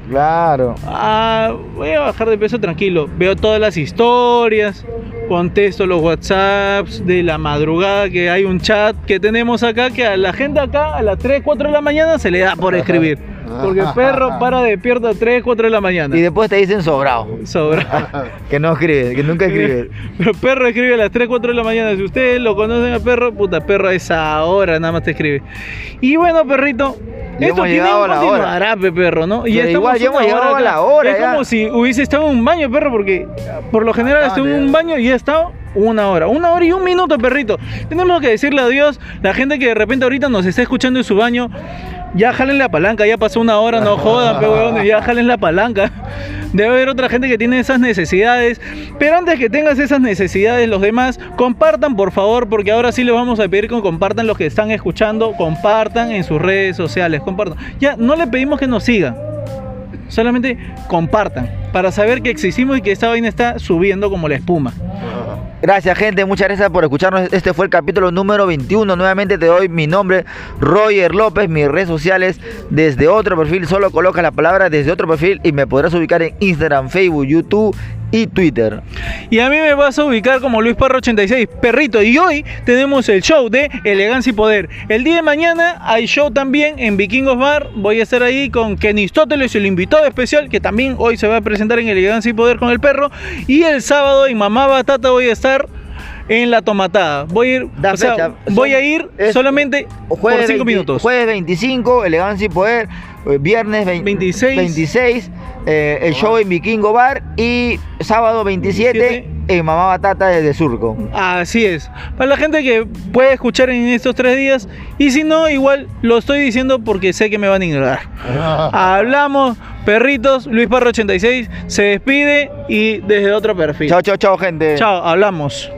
Claro. Ah, voy a bajar de peso tranquilo. Veo todas las historias, contesto los WhatsApps de la madrugada, que hay un chat que tenemos acá, que a la gente acá a las 3, 4 de la mañana se le da por escribir. Porque el perro para despierto a 3, 4 de la mañana. Y después te dicen sobrado. Sobra. Que no escribe, que nunca escribe. Pero perro escribe a las 3, 4 de la mañana. Si ustedes lo conocen a perro, puta, perro a esa hora nada más te escribe. Y bueno, perrito. Esto tiene a hora. continuará, pe, perro, ¿no? Igual ya hemos llegado a la hora, Es ya. como si hubiese estado en un baño, perro, porque por lo general Acaban estoy en un baño y he estado una hora. Una hora y un minuto, perrito. Tenemos que decirle adiós. La gente que de repente ahorita nos está escuchando en su baño. Ya jalen la palanca, ya pasó una hora, no jodan, pe huevones, ya jalen la palanca. Debe haber otra gente que tiene esas necesidades. Pero antes que tengas esas necesidades, los demás, compartan por favor, porque ahora sí les vamos a pedir que compartan los que están escuchando, compartan en sus redes sociales, compartan. Ya, no le pedimos que nos sigan, solamente compartan, para saber que existimos y que esta vaina está subiendo como la espuma. Gracias, gente. Muchas gracias por escucharnos. Este fue el capítulo número 21. Nuevamente te doy mi nombre, Roger López. Mis redes sociales desde otro perfil. Solo coloca la palabra desde otro perfil y me podrás ubicar en Instagram, Facebook, YouTube y Twitter. Y a mí me vas a ubicar como Luis Parro 86, perrito. Y hoy tenemos el show de Elegancia y Poder. El día de mañana hay show también en Vikingos Bar. Voy a estar ahí con Kenistóteles, el invitado especial, que también hoy se va a presentar en Elegancia y Poder con el perro. Y el sábado en Mamá Batata voy a estar en la tomatada. Voy a ir, o sea, voy a ir solamente por Jueves 5 20 minutos. Jueves 25, Elegancia y Poder. Eh, Viernes vein- 26. 26, eh, el show en Vikingo Bar. Y sábado 27, 27. en Mamá Batata desde Surco. Así es. Para la gente que puede escuchar en estos tres días. Y si no, igual lo estoy diciendo porque sé que me van a ignorar. Hablamos, perritos, Luis Parro 86 se despide y desde otro perfil. Chao, chao, chao, gente. Chao, hablamos.